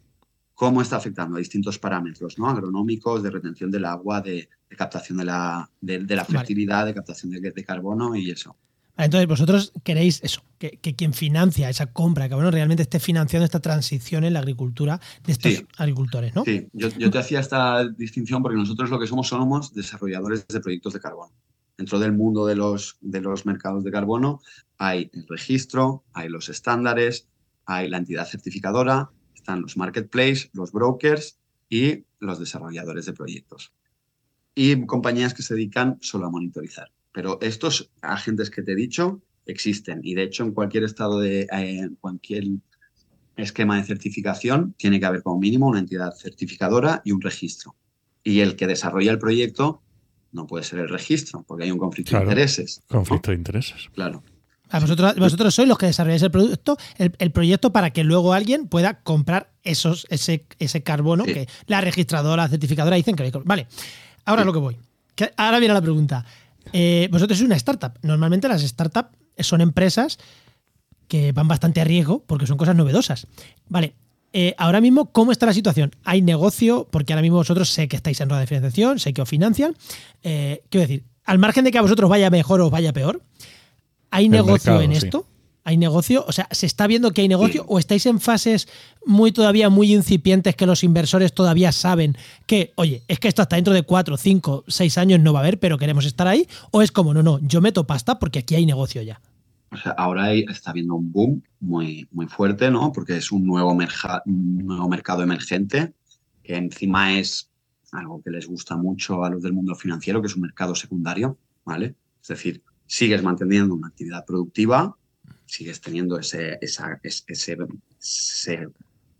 cómo está afectando a distintos parámetros ¿no? agronómicos, de retención del agua, de, captación de la, de, la fertilidad, de captación de carbono y eso. Entonces, vosotros queréis eso, que, quien financia esa compra, que bueno, realmente esté financiando esta transición en la agricultura de estos agricultores, ¿no? Sí, yo, te hacía esta distinción porque nosotros lo que somos somos desarrolladores de proyectos de carbono. Dentro del mundo de los, de los mercados de carbono hay el registro, hay los estándares, hay la entidad certificadora, están los marketplaces, los brokers y los desarrolladores de proyectos. Y compañías que se dedican solo a monitorizar. Pero estos agentes que te he dicho existen y de hecho en cualquier estado de, eh, en cualquier esquema de certificación tiene que haber como mínimo una entidad certificadora y un registro. Y el que desarrolla el proyecto no puede ser el registro porque hay un conflicto de intereses. Conflicto de intereses. Claro. vosotros, vosotros sois los que desarrolláis el producto, el, proyecto para que luego alguien pueda comprar esos, ese, ese carbono que la registradora, la certificadora dicen que Vale, ahora lo que voy. ahora viene la pregunta. Eh, vosotros sois una startup. Normalmente las startups son empresas que van bastante a riesgo porque son cosas novedosas. Vale, eh, ahora mismo, ¿cómo está la situación? ¿Hay negocio? Porque ahora mismo vosotros sé que estáis en rueda de financiación, sé que os financian. Eh, quiero decir, al margen de que a vosotros vaya mejor o vaya peor, ¿hay negocio en esto? ¿Hay negocio? O sea, ¿se está viendo que hay negocio o estáis en fases muy todavía muy incipientes que los inversores todavía saben que, oye, es que esto hasta dentro de cuatro, cinco, seis años no va a haber, pero queremos estar ahí? ¿O es como, no, no, yo meto pasta porque aquí hay negocio ya? O sea, ahora está habiendo un boom muy, muy fuerte, ¿no? Porque es un nuevo, merja- un nuevo mercado emergente, que encima es algo que les gusta mucho a los del mundo financiero, que es un mercado secundario, ¿vale? Es decir, sigues manteniendo una actividad productiva, sigues teniendo ese, esa- es- ese, ese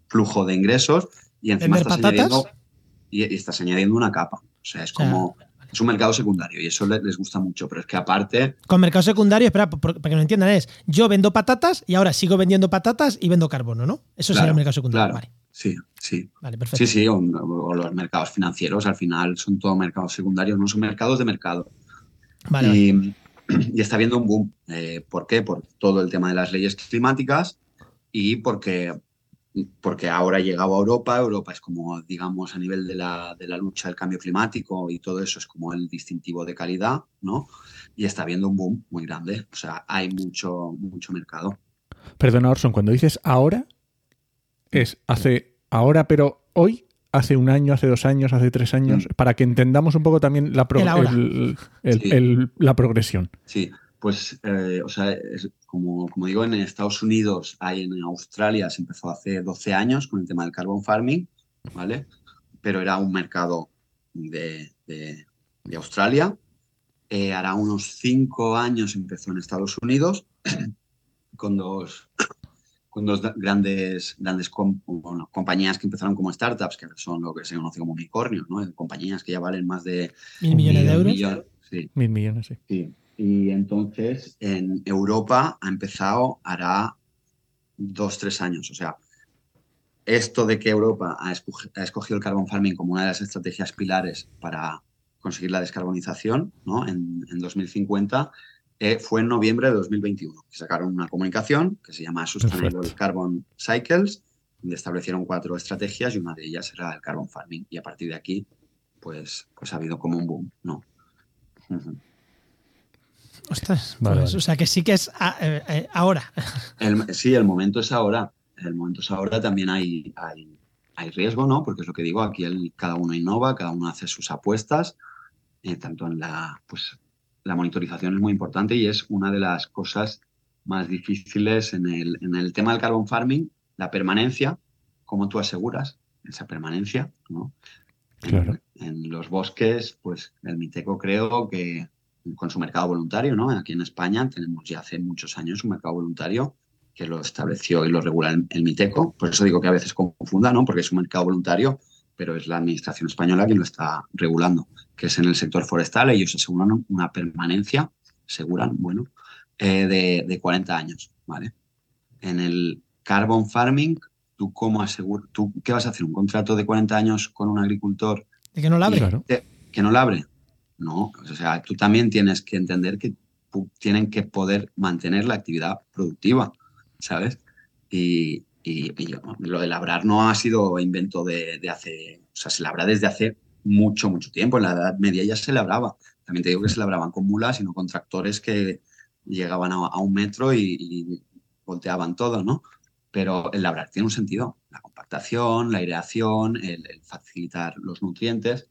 flujo de ingresos y encima ¿Vender estás patatas? añadiendo, y, y estás añadiendo una capa. O sea, es O sea, como... Es un mercado secundario y eso le- les gusta mucho, pero es que aparte Con mercado secundario, espera, para que no entiendan, es yo vendo patatas y ahora sigo vendiendo patatas y vendo carbono, ¿no? Eso sería Claro, el mercado secundario. claro. Vale, Sí, sí. vale, perfecto. Sí, sí, o, o los mercados financieros al final son todos mercados secundarios, no son mercados de mercado. Vale, vale. y, está habiendo un boom. Eh, ¿Por qué? Por todo el tema de las leyes climáticas y porque, porque ahora ha llegado a Europa. Europa es como, digamos, a nivel de la, de la lucha del cambio climático y todo eso es como el distintivo de calidad, ¿no? Y está habiendo un boom muy grande. O sea, hay mucho, mucho mercado. Perdona, Orson, cuando dices ahora, es hace ahora, pero hoy, hace un año, hace dos años, hace tres años, para que entendamos un poco también la, pro- El ahora. el- el- Sí. el- la progresión. Sí, pues, eh, o sea, es como, como digo, en Estados Unidos, hay en Australia, se empezó hace 12 años con el tema del carbon farming, ¿vale? Pero era un mercado de, de- de Australia. Eh, hará unos 5 años empezó en Estados Unidos con dos, con dos grandes, grandes com- bueno, compañías que empezaron como startups, que son lo que se conoce como unicornios, ¿no? Compañías que ya valen más de Mil millones de un euros. sí, Mil millones, sí. Sí, y entonces en Europa ha empezado, hará dos, tres años. O sea, esto de que Europa ha escogido el carbon farming como una de las estrategias pilares para conseguir la descarbonización ¿no? en, en 2050 eh, fue en noviembre de 2021, que sacaron una comunicación que se llama Sustainable Perfecto. Carbon Cycles, donde establecieron cuatro estrategias y una de ellas era el carbon farming. Y a partir de aquí, pues, pues ha habido como un boom, ¿no? Ostras, Vale, pues, vale. o sea que sí que es a- eh, eh, ahora. El- sí, el momento es ahora. El momento es ahora. También hay, hay, hay riesgo, ¿no? Porque es lo que digo, aquí el- cada uno innova, cada uno hace sus apuestas, eh, tanto en la, pues, la monitorización es muy importante y es una de las cosas más difíciles en el, en el tema del carbon farming, la permanencia, cómo tú aseguras esa permanencia, ¿no? En- los bosques, pues el Miteco creo que con su mercado voluntario, ¿no? Aquí en España tenemos ya hace muchos años un mercado voluntario que lo estableció y lo regula el, el Miteco. Por eso digo que a veces confunda, ¿no? Porque es un mercado voluntario, pero es la administración española quien lo está regulando, que es en el sector forestal. Ellos aseguran una permanencia, aseguran, bueno, eh, de, de 40 años, ¿vale? En el carbon farming, ¿tú cómo aseguras? ¿Tú qué vas a hacer? ¿Un contrato de 40 años con un agricultor De que no la abre. Claro. que no la abre? No, o sea, tú también tienes que entender que tienen que poder mantener la actividad productiva, ¿sabes? Y, y- lo de labrar no ha sido invento de, hace, o sea, se labra desde hace mucho, mucho tiempo. En la Edad Media ya se labraba. También te digo que se labraban con mulas y no con tractores que llegaban a, un metro y, volteaban todo, ¿no? Pero el labrar tiene un sentido. La compactación, la aireación, el, el facilitar los nutrientes.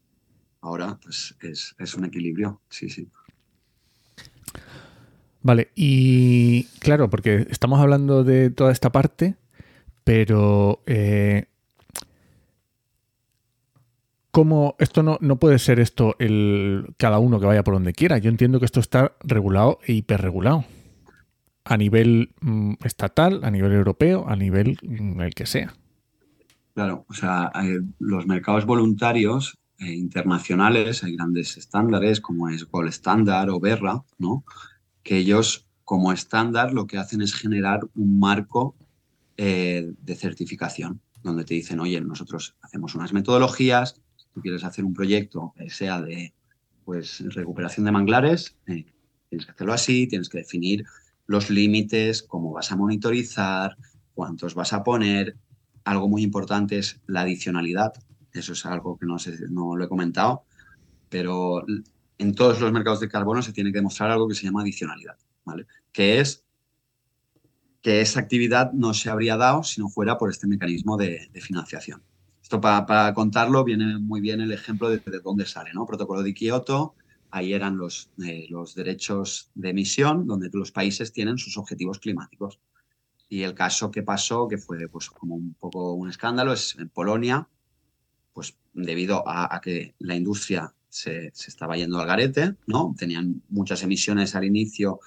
Ahora, pues es, es un equilibrio, sí, sí. Vale, y claro, porque estamos hablando de toda esta parte, pero eh, ¿cómo esto no, no puede ser esto el cada uno que vaya por donde quiera? Yo entiendo que esto está regulado e hiperregulado. A nivel mm, estatal, a nivel europeo, a nivel mm, el que sea. Claro, o sea, eh, los mercados voluntarios eh, internacionales, hay grandes estándares como es Gold Standard o Berra, ¿no? Que ellos, como estándar, lo que hacen es generar un marco eh, de certificación, donde te dicen, oye, nosotros hacemos unas metodologías, tú quieres hacer un proyecto que sea de pues, recuperación de manglares, eh, tienes que hacerlo así, tienes que definir los límites, cómo vas a monitorizar, cuántos vas a poner. Algo muy importante es la adicionalidad. Eso es algo que no, sé, no lo he comentado, pero en todos los mercados de carbono se tiene que demostrar algo que se llama adicionalidad, ¿vale? Que es que esa actividad no se habría dado si no fuera por este mecanismo de, financiación. Esto para, contarlo viene muy bien el ejemplo de, de dónde sale, ¿no? Protocolo de Kioto, ahí eran los, eh, los derechos de emisión, donde los países tienen sus objetivos climáticos. Y el caso que pasó, que fue pues, como un poco un escándalo, es en Polonia, pues debido a, que la industria se, se, estaba yendo al garete, ¿no? Tenían muchas emisiones al inicio,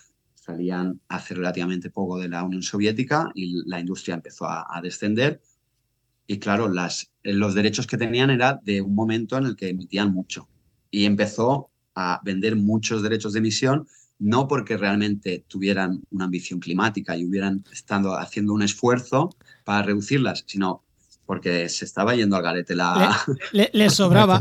salían hace relativamente poco de la Unión Soviética y la industria empezó a, descender. Y claro, los derechos que tenían era de un momento en el que emitían mucho. Y empezó a vender muchos derechos de emisión, no porque realmente tuvieran una ambición climática y hubieran estado haciendo un esfuerzo para reducirlas, sino porque se estaba yendo al garete la... Le, sobraba.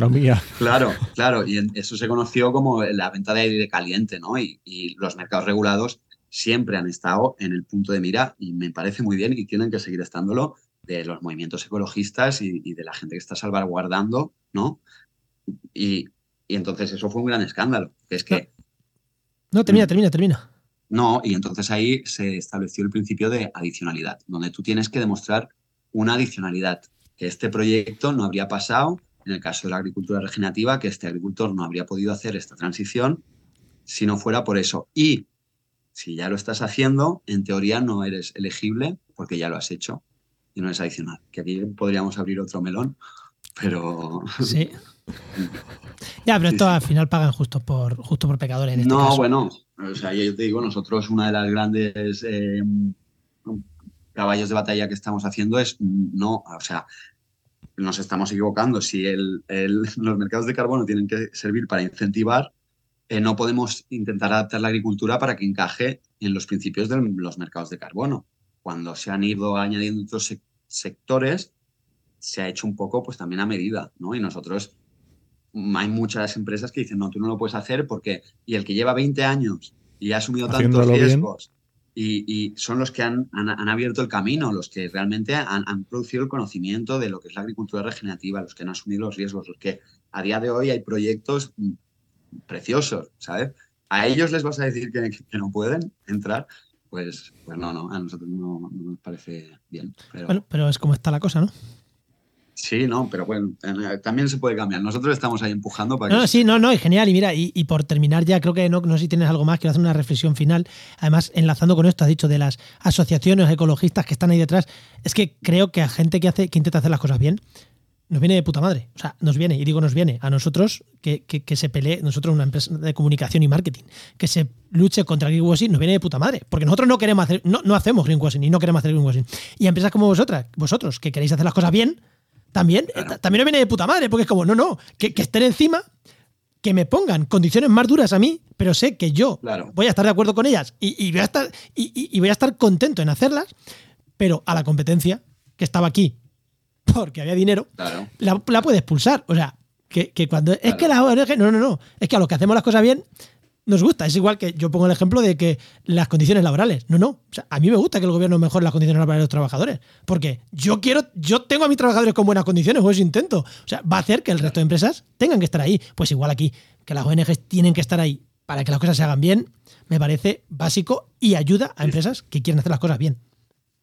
claro, claro, y eso se conoció como la venta de aire caliente, ¿no? Y, los mercados regulados siempre han estado en el punto de mira y me parece muy bien y tienen que seguir estándolo de los movimientos ecologistas y, y de la gente que está salvaguardando, ¿no? Y, y entonces eso fue un gran escándalo. Que es que. No, termina, termina, termina. No, y entonces ahí se estableció el principio de adicionalidad, donde tú tienes que demostrar una adicionalidad, que este proyecto no habría pasado, en el caso de la agricultura regenerativa, que este agricultor no habría podido hacer esta transición si no fuera por eso. Y si ya lo estás haciendo, en teoría no eres elegible porque ya lo has hecho y no es adicional. Que aquí podríamos abrir otro melón, pero... Sí. Ya, pero esto al final pagan justo por, justo por pecadores. En este no, bueno, o sea, yo te digo, nosotros una de las grandes eh, caballos de batalla que estamos haciendo es no, o sea, nos estamos equivocando. Si el, los mercados de carbono tienen que servir para incentivar, eh, no podemos intentar adaptar la agricultura para que encaje en los principios de los mercados de carbono. Cuando se han ido añadiendo otros sectores, se ha hecho un poco pues también a medida, ¿no? Y nosotros hay muchas empresas que dicen, no, tú no lo puedes hacer porque, y el que lleva 20 años y ha asumido tantos riesgos, y, son los que han, han, abierto el camino, los que realmente han, producido el conocimiento de lo que es la agricultura regenerativa, los que han asumido los riesgos, los que a día de hoy hay proyectos preciosos, ¿sabes? ¿A ellos les vas a decir que, no pueden entrar? Pues, pues no, no, a nosotros no, nos parece bien. Pero... Pero es como está la cosa, ¿no? Sí, no, pero bueno, eh, también se puede cambiar. Nosotros estamos ahí empujando para no, que... sí, no, no, y genial. Y mira, y, por terminar ya, creo que no, no sé si tienes algo más, quiero hacer una reflexión final. Además, enlazando con esto, has dicho de las asociaciones ecologistas que están ahí detrás. Es que creo que a gente que, hace, que intenta hacer las cosas bien, nos viene de puta madre. O sea, nos viene, y digo nos viene, a nosotros que, que, se pelee, nosotros una empresa de comunicación y marketing, que se luche contra el greenwashing, nos viene de puta madre. Porque nosotros no queremos hacer, no, no hacemos greenwashing y no queremos hacer greenwashing. Y a empresas como vosotras, vosotros, que queréis hacer las cosas bien, también, eh, también me viene de puta madre, porque es como, no, no, que, estén encima, que me pongan condiciones más duras a mí, pero sé que yo voy a estar de acuerdo con ellas y, voy a estar, y, voy a estar contento en hacerlas, pero a la competencia que estaba aquí porque había dinero, la, la puede expulsar. O sea, que, cuando. Es que la ONG. No, no, no. Es que a los que hacemos las cosas bien, nos gusta. Es igual que yo pongo el ejemplo de que las condiciones laborales. No, no. O sea, a mí me gusta que el gobierno mejore las condiciones laborales de los trabajadores. Porque yo quiero, yo tengo a mis trabajadores con buenas condiciones, o eso intento. O sea, va a hacer que el resto de empresas tengan que estar ahí. Pues igual aquí, que las ONGs tienen que estar ahí para que las cosas se hagan bien, me parece básico y ayuda a empresas que quieren hacer las cosas bien.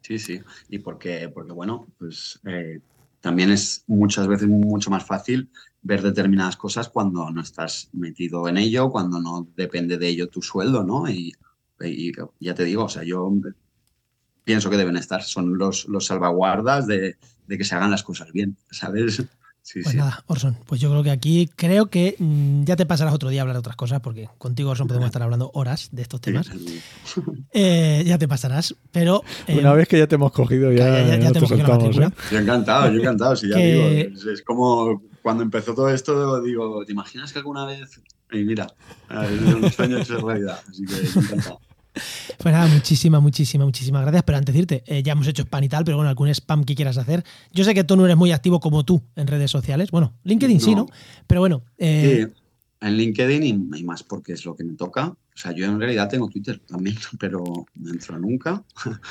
Sí, sí. Y porque, porque bueno, pues eh, también es muchas veces mucho más fácil ver determinadas cosas cuando no estás metido en ello, cuando no depende de ello tu sueldo, ¿no? Y, ya te digo, o sea, yo pienso que deben estar, son los, los salvaguardas de, que se hagan las cosas bien, ¿sabes? Sí, pues nada, Orson, pues yo creo que aquí creo que mm, ya te pasarás otro día a hablar de otras cosas, porque contigo, Orson, podemos estar hablando horas de estos temas. Eh, ya te pasarás, pero... Eh, Una vez que ya te hemos cogido, ya, ya, ya te, hemos cogido ¿eh? Yo encantado, yo encantado, sí, ya digo, es como cuando empezó todo esto, digo, ¿te imaginas que alguna vez... Y mira, un sueño hecho realidad, así que encantado. Pues nada, muchísimas, muchísimas, muchísimas gracias. Pero antes de irte, eh, ya hemos hecho spam y tal, pero bueno, algún spam que quieras hacer. Yo sé que tú no eres muy activo como tú en redes sociales. Bueno, LinkedIn sí, ¿no? Pero bueno. Eh, sí, en LinkedIn y más porque es lo que me toca. O sea, yo en realidad tengo Twitter también, pero no entro nunca.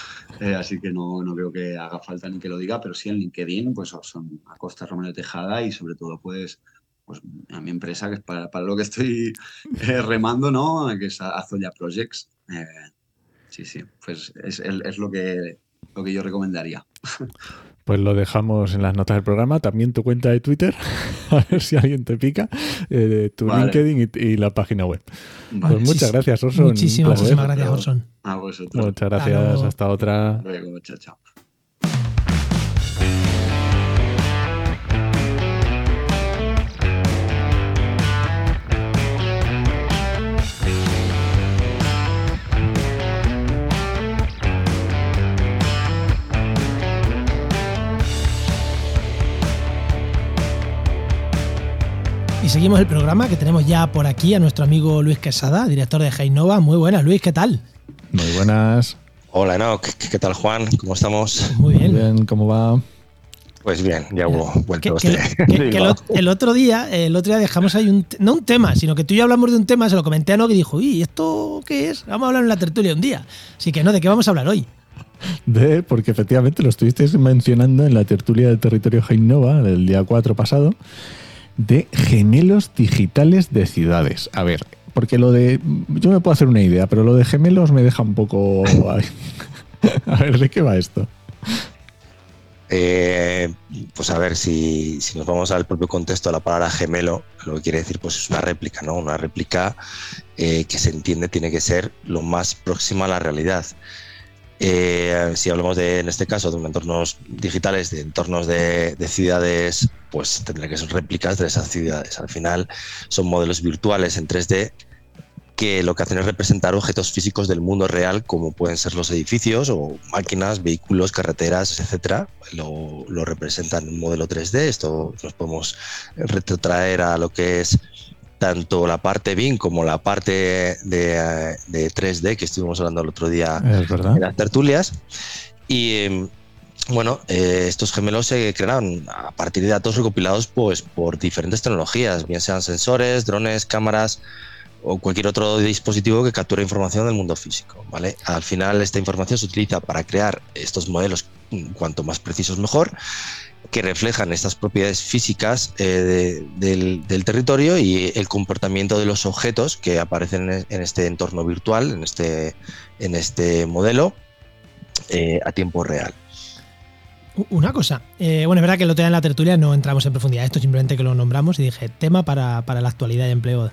Eh, así que no, no creo que haga falta ni que lo diga, pero sí en LinkedIn, pues son Acosta Romero Tejada y sobre todo, pues, pues a mi empresa, que es para, para lo que estoy remando, ¿no? Que es Azoya Projects. Sí, sí, pues es, es lo, que, lo que yo recomendaría. Pues lo dejamos en las notas del programa. También tu cuenta de Twitter, a ver si alguien te pica, eh, tu LinkedIn y, la página web. Pues muchas gracias, Orson. Muchísimas, muchísimas gracias, Orson. A vosotros. Muchas gracias. Hasta otra. Luego, chao, chao. Seguimos el programa que tenemos ya por aquí a nuestro amigo Luis Quesada, director de Heinova. Muy buenas, Luis, ¿qué tal? Muy buenas. Hola, Enoch, ¿qué tal, Juan? ¿Cómo estamos? Muy bien. Muy bien, ¿cómo va? Pues bien, ya hubo vuelto. Que, el, otro día, el otro día dejamos ahí un, no un tema, sino que tú y yo hablamos de un tema, se lo comenté a Enoch y dijo, uy, ¿esto qué es? Vamos a hablar en la tertulia un día. Así que no, ¿de qué vamos a hablar hoy? De, porque efectivamente lo estuvisteis mencionando en la tertulia del territorio Heinova, el día 4 pasado, de gemelos digitales de ciudades. A ver, porque lo de. Yo me puedo hacer una idea, pero lo de gemelos me deja un poco. a ver, ¿de qué va esto? Eh, pues a ver, si, si, nos vamos al propio contexto de la palabra gemelo, lo que quiere decir pues es una réplica, ¿no? Una réplica eh, que se entiende tiene que ser lo más próxima a la realidad. Eh, si hablamos de, en este caso, de entornos digitales, de entornos de, ciudades, pues tendrá que ser réplicas de esas ciudades. Al final son modelos virtuales en 3D que lo que hacen es representar objetos físicos del mundo real, como pueden ser los edificios o máquinas, vehículos, carreteras, etcétera. Lo, lo representan en un modelo 3D. Esto nos podemos retrotraer a lo que es tanto la parte BIM como la parte de, 3D que estuvimos hablando el otro día en las tertulias. Y em, bueno, eh, estos gemelos se crearon a partir de datos recopilados pues, por diferentes tecnologías, bien sean sensores, drones, cámaras o cualquier otro dispositivo que capture información del mundo físico. ¿vale? Al final esta información se utiliza para crear estos modelos cuanto más precisos mejor que reflejan estas propiedades físicas eh, del, territorio y el comportamiento de los objetos que aparecen en, este entorno virtual, en este, en este modelo, eh, a tiempo real. Una cosa, eh, bueno, es verdad que lo tenía en la tertulia, no entramos en profundidad, esto simplemente que lo nombramos y dije, tema para, la actualidad y empleo.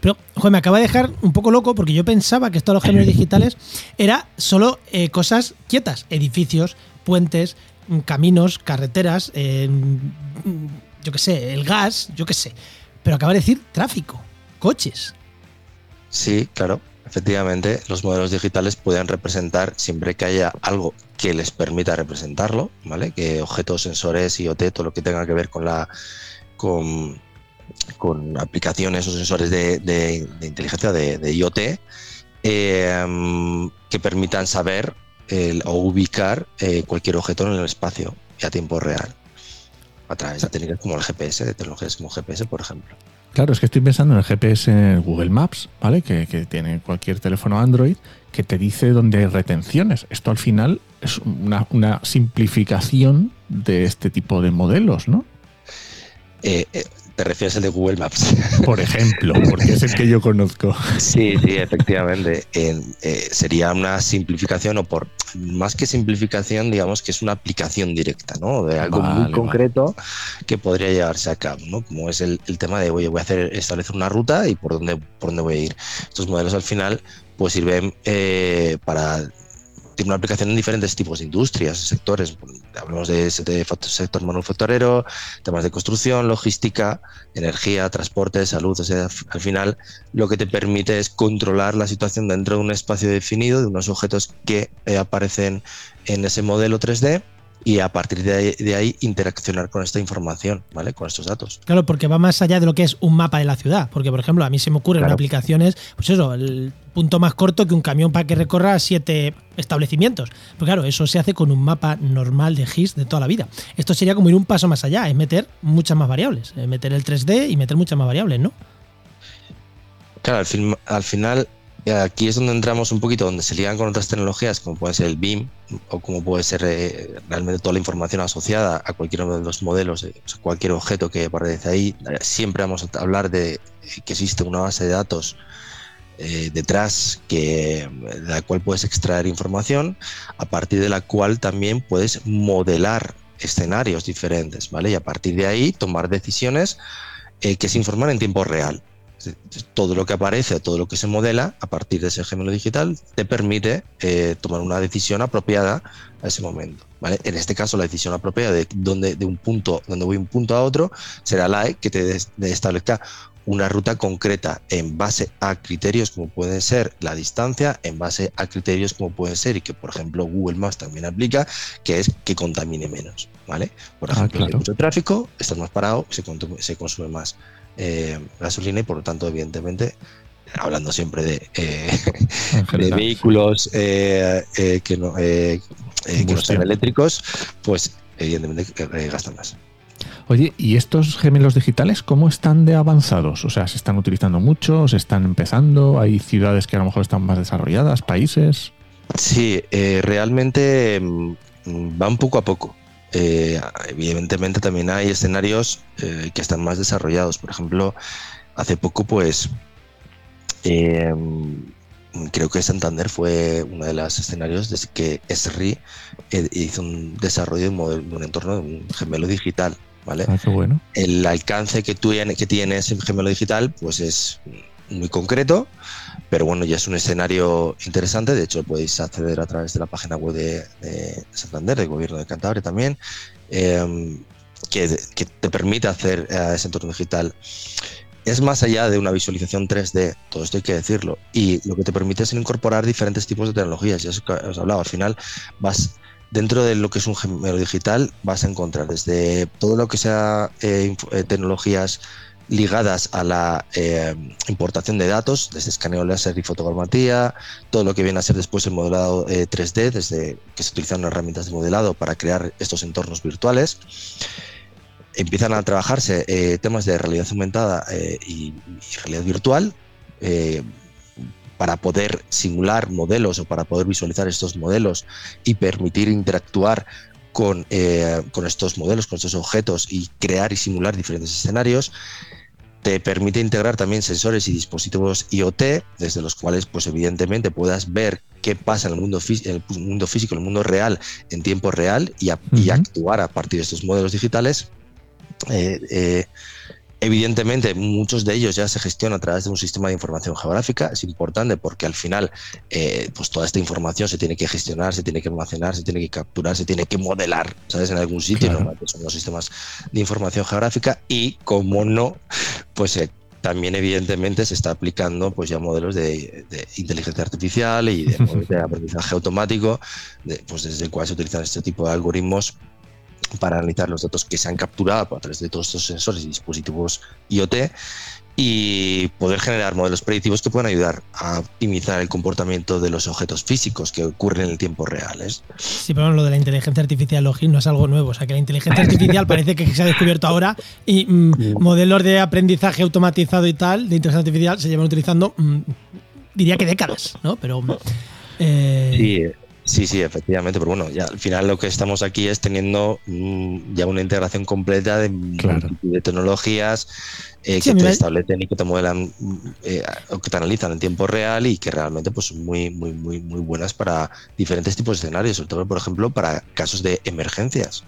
pero, joder, me acaba de dejar un poco loco porque yo pensaba que esto de los géneros digitales era solo cosas quietas, edificios, puentes, caminos, carreteras, yo qué sé, el gas, yo qué sé. Pero acaba de decir tráfico, coches. Sí, claro. Efectivamente, los modelos digitales pueden representar siempre que haya algo que les permita representarlo, ¿vale? Que objetos, sensores, IoT, todo lo que tenga que ver con la con, con aplicaciones o sensores de, inteligencia de, IoT eh, que permitan saber o ubicar eh, cualquier objeto en el espacio y a tiempo real a través de técnicas como el GPS, de tecnologías como GPS, por ejemplo. Claro, es que estoy pensando en el GPS en Google Maps, ¿vale? Que, tiene cualquier teléfono Android, que te dice dónde hay retenciones. Esto al final es una, una simplificación de este tipo de modelos, ¿no? Eh, eh, te refieres al de Google Maps. Por ejemplo, porque es el que yo conozco. Sí, sí, efectivamente. Eh, sería una simplificación, o por más que simplificación, digamos que es una aplicación directa, ¿no? De algo muy concreto que podría llevarse a cabo, ¿no? Como es el, tema de, oye, voy a hacer, establecer una ruta y por dónde, por dónde voy a ir. Estos modelos al final, pues sirven eh, para tiene una aplicación en diferentes tipos de industrias, sectores. Hablamos de, sector manufacturero, temas de construcción, logística, energía, transporte, salud. O sea, al final lo que te permite es controlar la situación dentro de un espacio definido, de unos objetos que eh, aparecen en ese modelo 3D y a partir de ahí, interaccionar con esta información, ¿vale? Con estos datos. Claro, porque va más allá de lo que es un mapa de la ciudad. Porque, por ejemplo, a mí se me ocurren aplicaciones, pues eso, el punto más corto que un camión para que recorra siete establecimientos. Pues claro, eso se hace con un mapa normal de GIS de toda la vida. Esto sería como ir un paso más allá, es meter muchas más variables, es meter el 3D y meter muchas más variables, ¿no? Claro, al, al final aquí es donde entramos un poquito, donde se ligan con otras tecnologías, como puede ser el BIM o como puede ser eh, realmente toda la información asociada a cualquiera de los modelos, eh, cualquier objeto que aparece ahí. Siempre vamos a hablar de que existe una base de datos eh, detrás de la cual puedes extraer información, a partir de la cual también puedes modelar escenarios diferentes, ¿vale? Y a partir de ahí tomar decisiones que se informan en tiempo real. Todo lo que aparece, todo lo que se modela a partir de ese gemelo digital te permite eh, tomar una decisión apropiada a ese momento. ¿vale? En este caso, la decisión apropiada de, donde, de un punto, donde voy un punto a otro será la que te establezca una ruta concreta en base a criterios como pueden ser la distancia, en base a criterios como pueden ser, y que por ejemplo Google Maps también aplica, que es que contamine menos. ¿vale? Por ah, ejemplo, hay mucho tráfico, estás más parado, se, se consume más eh, gasolina y por lo tanto, evidentemente, hablando siempre de, eh, vehículos eh, que no, que no sean eléctricos, pues evidentemente gastan más. Oye, ¿y estos gemelos digitales cómo están de avanzados? O sea, ¿se están utilizando mucho? ¿Se están empezando? ¿Hay ciudades que a lo mejor están más desarrolladas? ¿Países? Sí, realmente mm, van poco a poco. Eh, evidentemente también hay escenarios eh, que están más desarrollados. Por ejemplo, hace poco, pues, creo que Santander fue uno de los escenarios desde que ESRI hizo un desarrollo de un entorno de un gemelo digital. ¿vale? Ah, bueno. El alcance que, tú, que tiene ese gemelo digital pues es muy concreto, pero bueno, ya es un escenario interesante. De hecho, podéis acceder a través de la página web de, Santander, del Gobierno de Cantabria también, em, que, te permite hacer eh, ese entorno digital. Es más allá de una visualización 3D, todo esto hay que decirlo, y lo que te permite es incorporar diferentes tipos de tecnologías. Ya os he hablado, al final vas dentro de lo que es un gemelo digital vas a encontrar desde todo lo que sea eh, eh, tecnologías ligadas a la eh, importación de datos, desde escaneo láser y fotogrametría, todo lo que viene a ser después el modelado 3D, desde que se utilizan herramientas de modelado para crear estos entornos virtuales. Empiezan a trabajarse temas de realidad aumentada y, y, realidad virtual, para poder simular modelos o para poder visualizar estos modelos y permitir interactuar con, eh, con, estos modelos, con estos objetos y crear y simular diferentes escenarios. Te permite integrar también sensores y dispositivos IoT, desde los cuales, pues evidentemente, puedas ver qué pasa en el mundo, el mundo físico, en el mundo real, en tiempo real y, y actuar a partir de estos modelos digitales. Eh, eh, Evidentemente, muchos de ellos ya se gestionan a través de un sistema de información geográfica. Es importante porque al final, eh, pues toda esta información se tiene que gestionar, se tiene que almacenar, se tiene que capturar, se tiene que modelar, ¿sabes? En algún sitio, son los sistemas de información geográfica y, como no, pues eh, también evidentemente se está aplicando pues ya modelos de, inteligencia artificial y de, de aprendizaje automático, pues desde el cual se utilizan este tipo de algoritmos para analizar los datos que se han capturado a través de todos estos sensores y dispositivos IoT y poder generar modelos predictivos que puedan ayudar a optimizar el comportamiento de los objetos físicos que ocurren en el tiempo real. Sí, pero lo de la inteligencia artificial, Login, no es algo nuevo. O sea, que la inteligencia artificial parece que se ha descubierto ahora y mm, modelos de aprendizaje automatizado y tal, de inteligencia artificial, se llevan utilizando, mm, diría que décadas, ¿no? Pero... Eh, sí, Sí, sí, efectivamente, pero bueno, ya al final lo que estamos aquí es teniendo mm, ya una integración completa de, de tecnologías eh, que te establecen y que te modelan eh, o que te analizan en tiempo real y que realmente pues son muy, muy, muy, muy buenas para diferentes tipos de escenarios, sobre todo, por ejemplo, para casos de emergencias.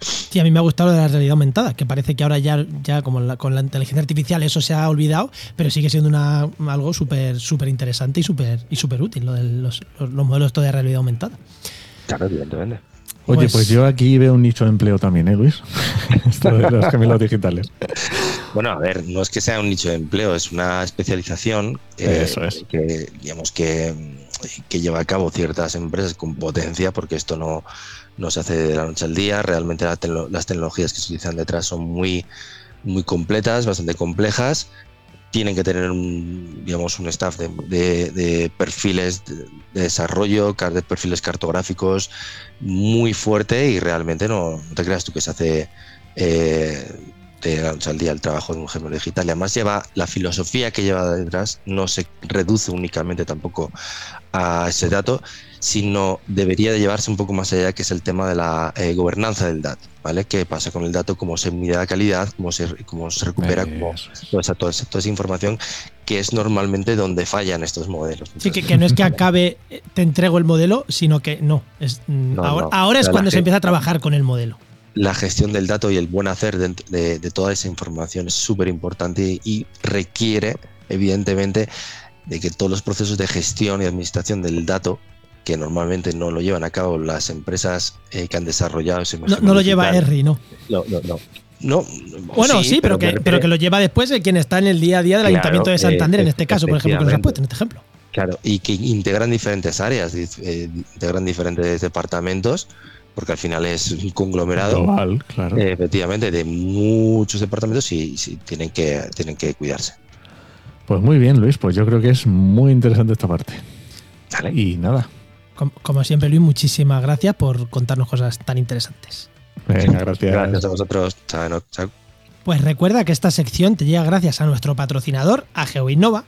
Sí, a mí me ha gustado lo de la realidad aumentada, que parece que ahora ya, ya como con la inteligencia artificial eso se ha olvidado, pero sigue siendo una, algo súper súper interesante y súper y super útil, lo de los, modelos de realidad aumentada. Claro, evidentemente. Oye, pues, pues, yo aquí veo un nicho de empleo también, ¿eh, Luis? Esto de los gemelos digitales. Bueno, a ver, no es que sea un nicho de empleo, es una especialización eh, que, digamos, que, que lleva a cabo ciertas empresas con potencia, porque esto no, no se hace de la noche al día, realmente las tecnologías que se utilizan detrás son muy, muy completas, bastante complejas, tienen que tener un, digamos, un staff de, perfiles de, desarrollo, de perfiles cartográficos muy fuerte y realmente no, te creas tú que se hace eh, de la noche al día el trabajo de un gemelo digital. Y además lleva la filosofía que lleva detrás, no se reduce únicamente tampoco a ese dato, sino debería de llevarse un poco más allá, que es el tema de la eh, gobernanza del dato. ¿Vale? ¿Qué pasa con el dato? ¿Cómo se mide la calidad? ¿Cómo se, cómo se recupera? Cómo, toda, esa, toda, esa, información que es normalmente donde fallan estos modelos. Sí, que, que, no es que acabe, eh, te entrego el modelo, sino que no. Es, no ahora, no. ahora, es cuando se empieza a trabajar con el modelo la gestión del dato y el buen hacer de, de, de toda esa información es súper importante y requiere, evidentemente, de que todos los procesos de gestión y administración del dato, que normalmente no lo llevan a cabo las empresas eh, que han desarrollado ese No, no lo lleva ERRI, ¿no? No, no, no. No, bueno, sí, sí pero, pero, que, pero, que, lo lleva después de quien está en el día a día del claro, Ayuntamiento de Santander, eh, en este caso, por ejemplo, que nos has puesto en este ejemplo. Claro, y que integran diferentes áreas, eh, integran diferentes departamentos porque al final es un conglomerado Global, claro. eh, efectivamente de muchos departamentos y, y, tienen, que, tienen que cuidarse. Pues muy bien, Luis, pues yo creo que es muy interesante esta parte. Vale. Y nada. Como, como, siempre, Luis, muchísimas gracias por contarnos cosas tan interesantes. Venga, gracias. Gracias a vosotros. Chao, chao. Pues recuerda que esta sección te llega gracias a nuestro patrocinador, a GeoInnova,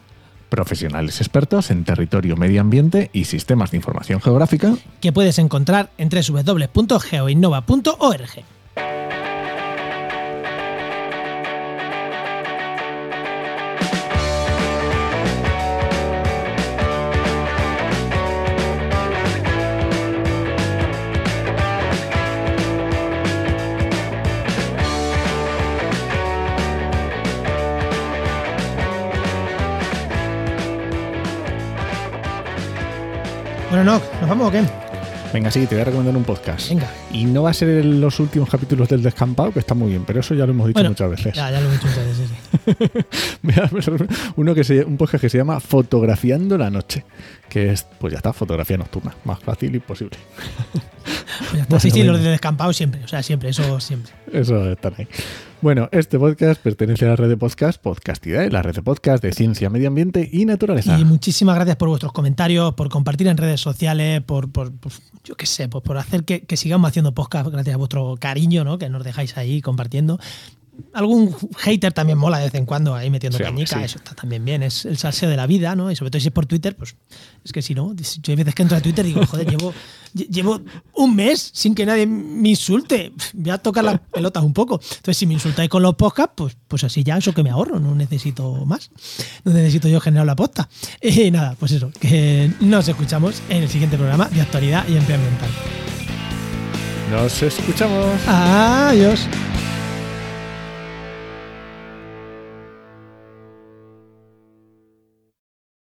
profesionales expertos en territorio, medio ambiente y sistemas de información geográfica que puedes encontrar en www.geoinnova.org. ¿nos vamos o qué? Venga, sí, te voy a recomendar un podcast. Venga. Y no va a ser los últimos capítulos del descampado, que está muy bien, pero eso ya lo hemos dicho bueno, muchas veces. Ya, ya lo hemos dicho muchas veces. Uno que se, un podcast que se llama Fotografiando la Noche, que es, pues ya está, fotografía nocturna, más fácil y posible. Pues está. Sí, sí, los de descampado siempre, o sea, siempre, eso siempre. Eso están ahí. Bueno, este podcast pertenece a la red de podcast Podcastidae, la red de podcast de ciencia, medio ambiente y naturaleza. Y muchísimas gracias por vuestros comentarios, por compartir en redes sociales, por, por, por yo qué sé, por, por hacer que, que, sigamos haciendo podcast gracias a vuestro cariño, ¿no? Que nos dejáis ahí compartiendo. Algún hater también mola de vez en cuando ahí metiendo sí, cañica, sí. eso está también bien, es el salseo de la vida, ¿no? Y sobre todo si es por Twitter, pues es que si no, yo hay veces que entro a Twitter y digo, joder, llevo, llevo un mes sin que nadie me insulte, voy a tocar las pelotas un poco. Entonces, si me insultáis con los podcasts, pues, pues así ya eso que me ahorro, no necesito más, no necesito yo generar la posta. Y nada, pues eso, que nos escuchamos en el siguiente programa de actualidad y empleo ambiental. Nos escuchamos. Adiós.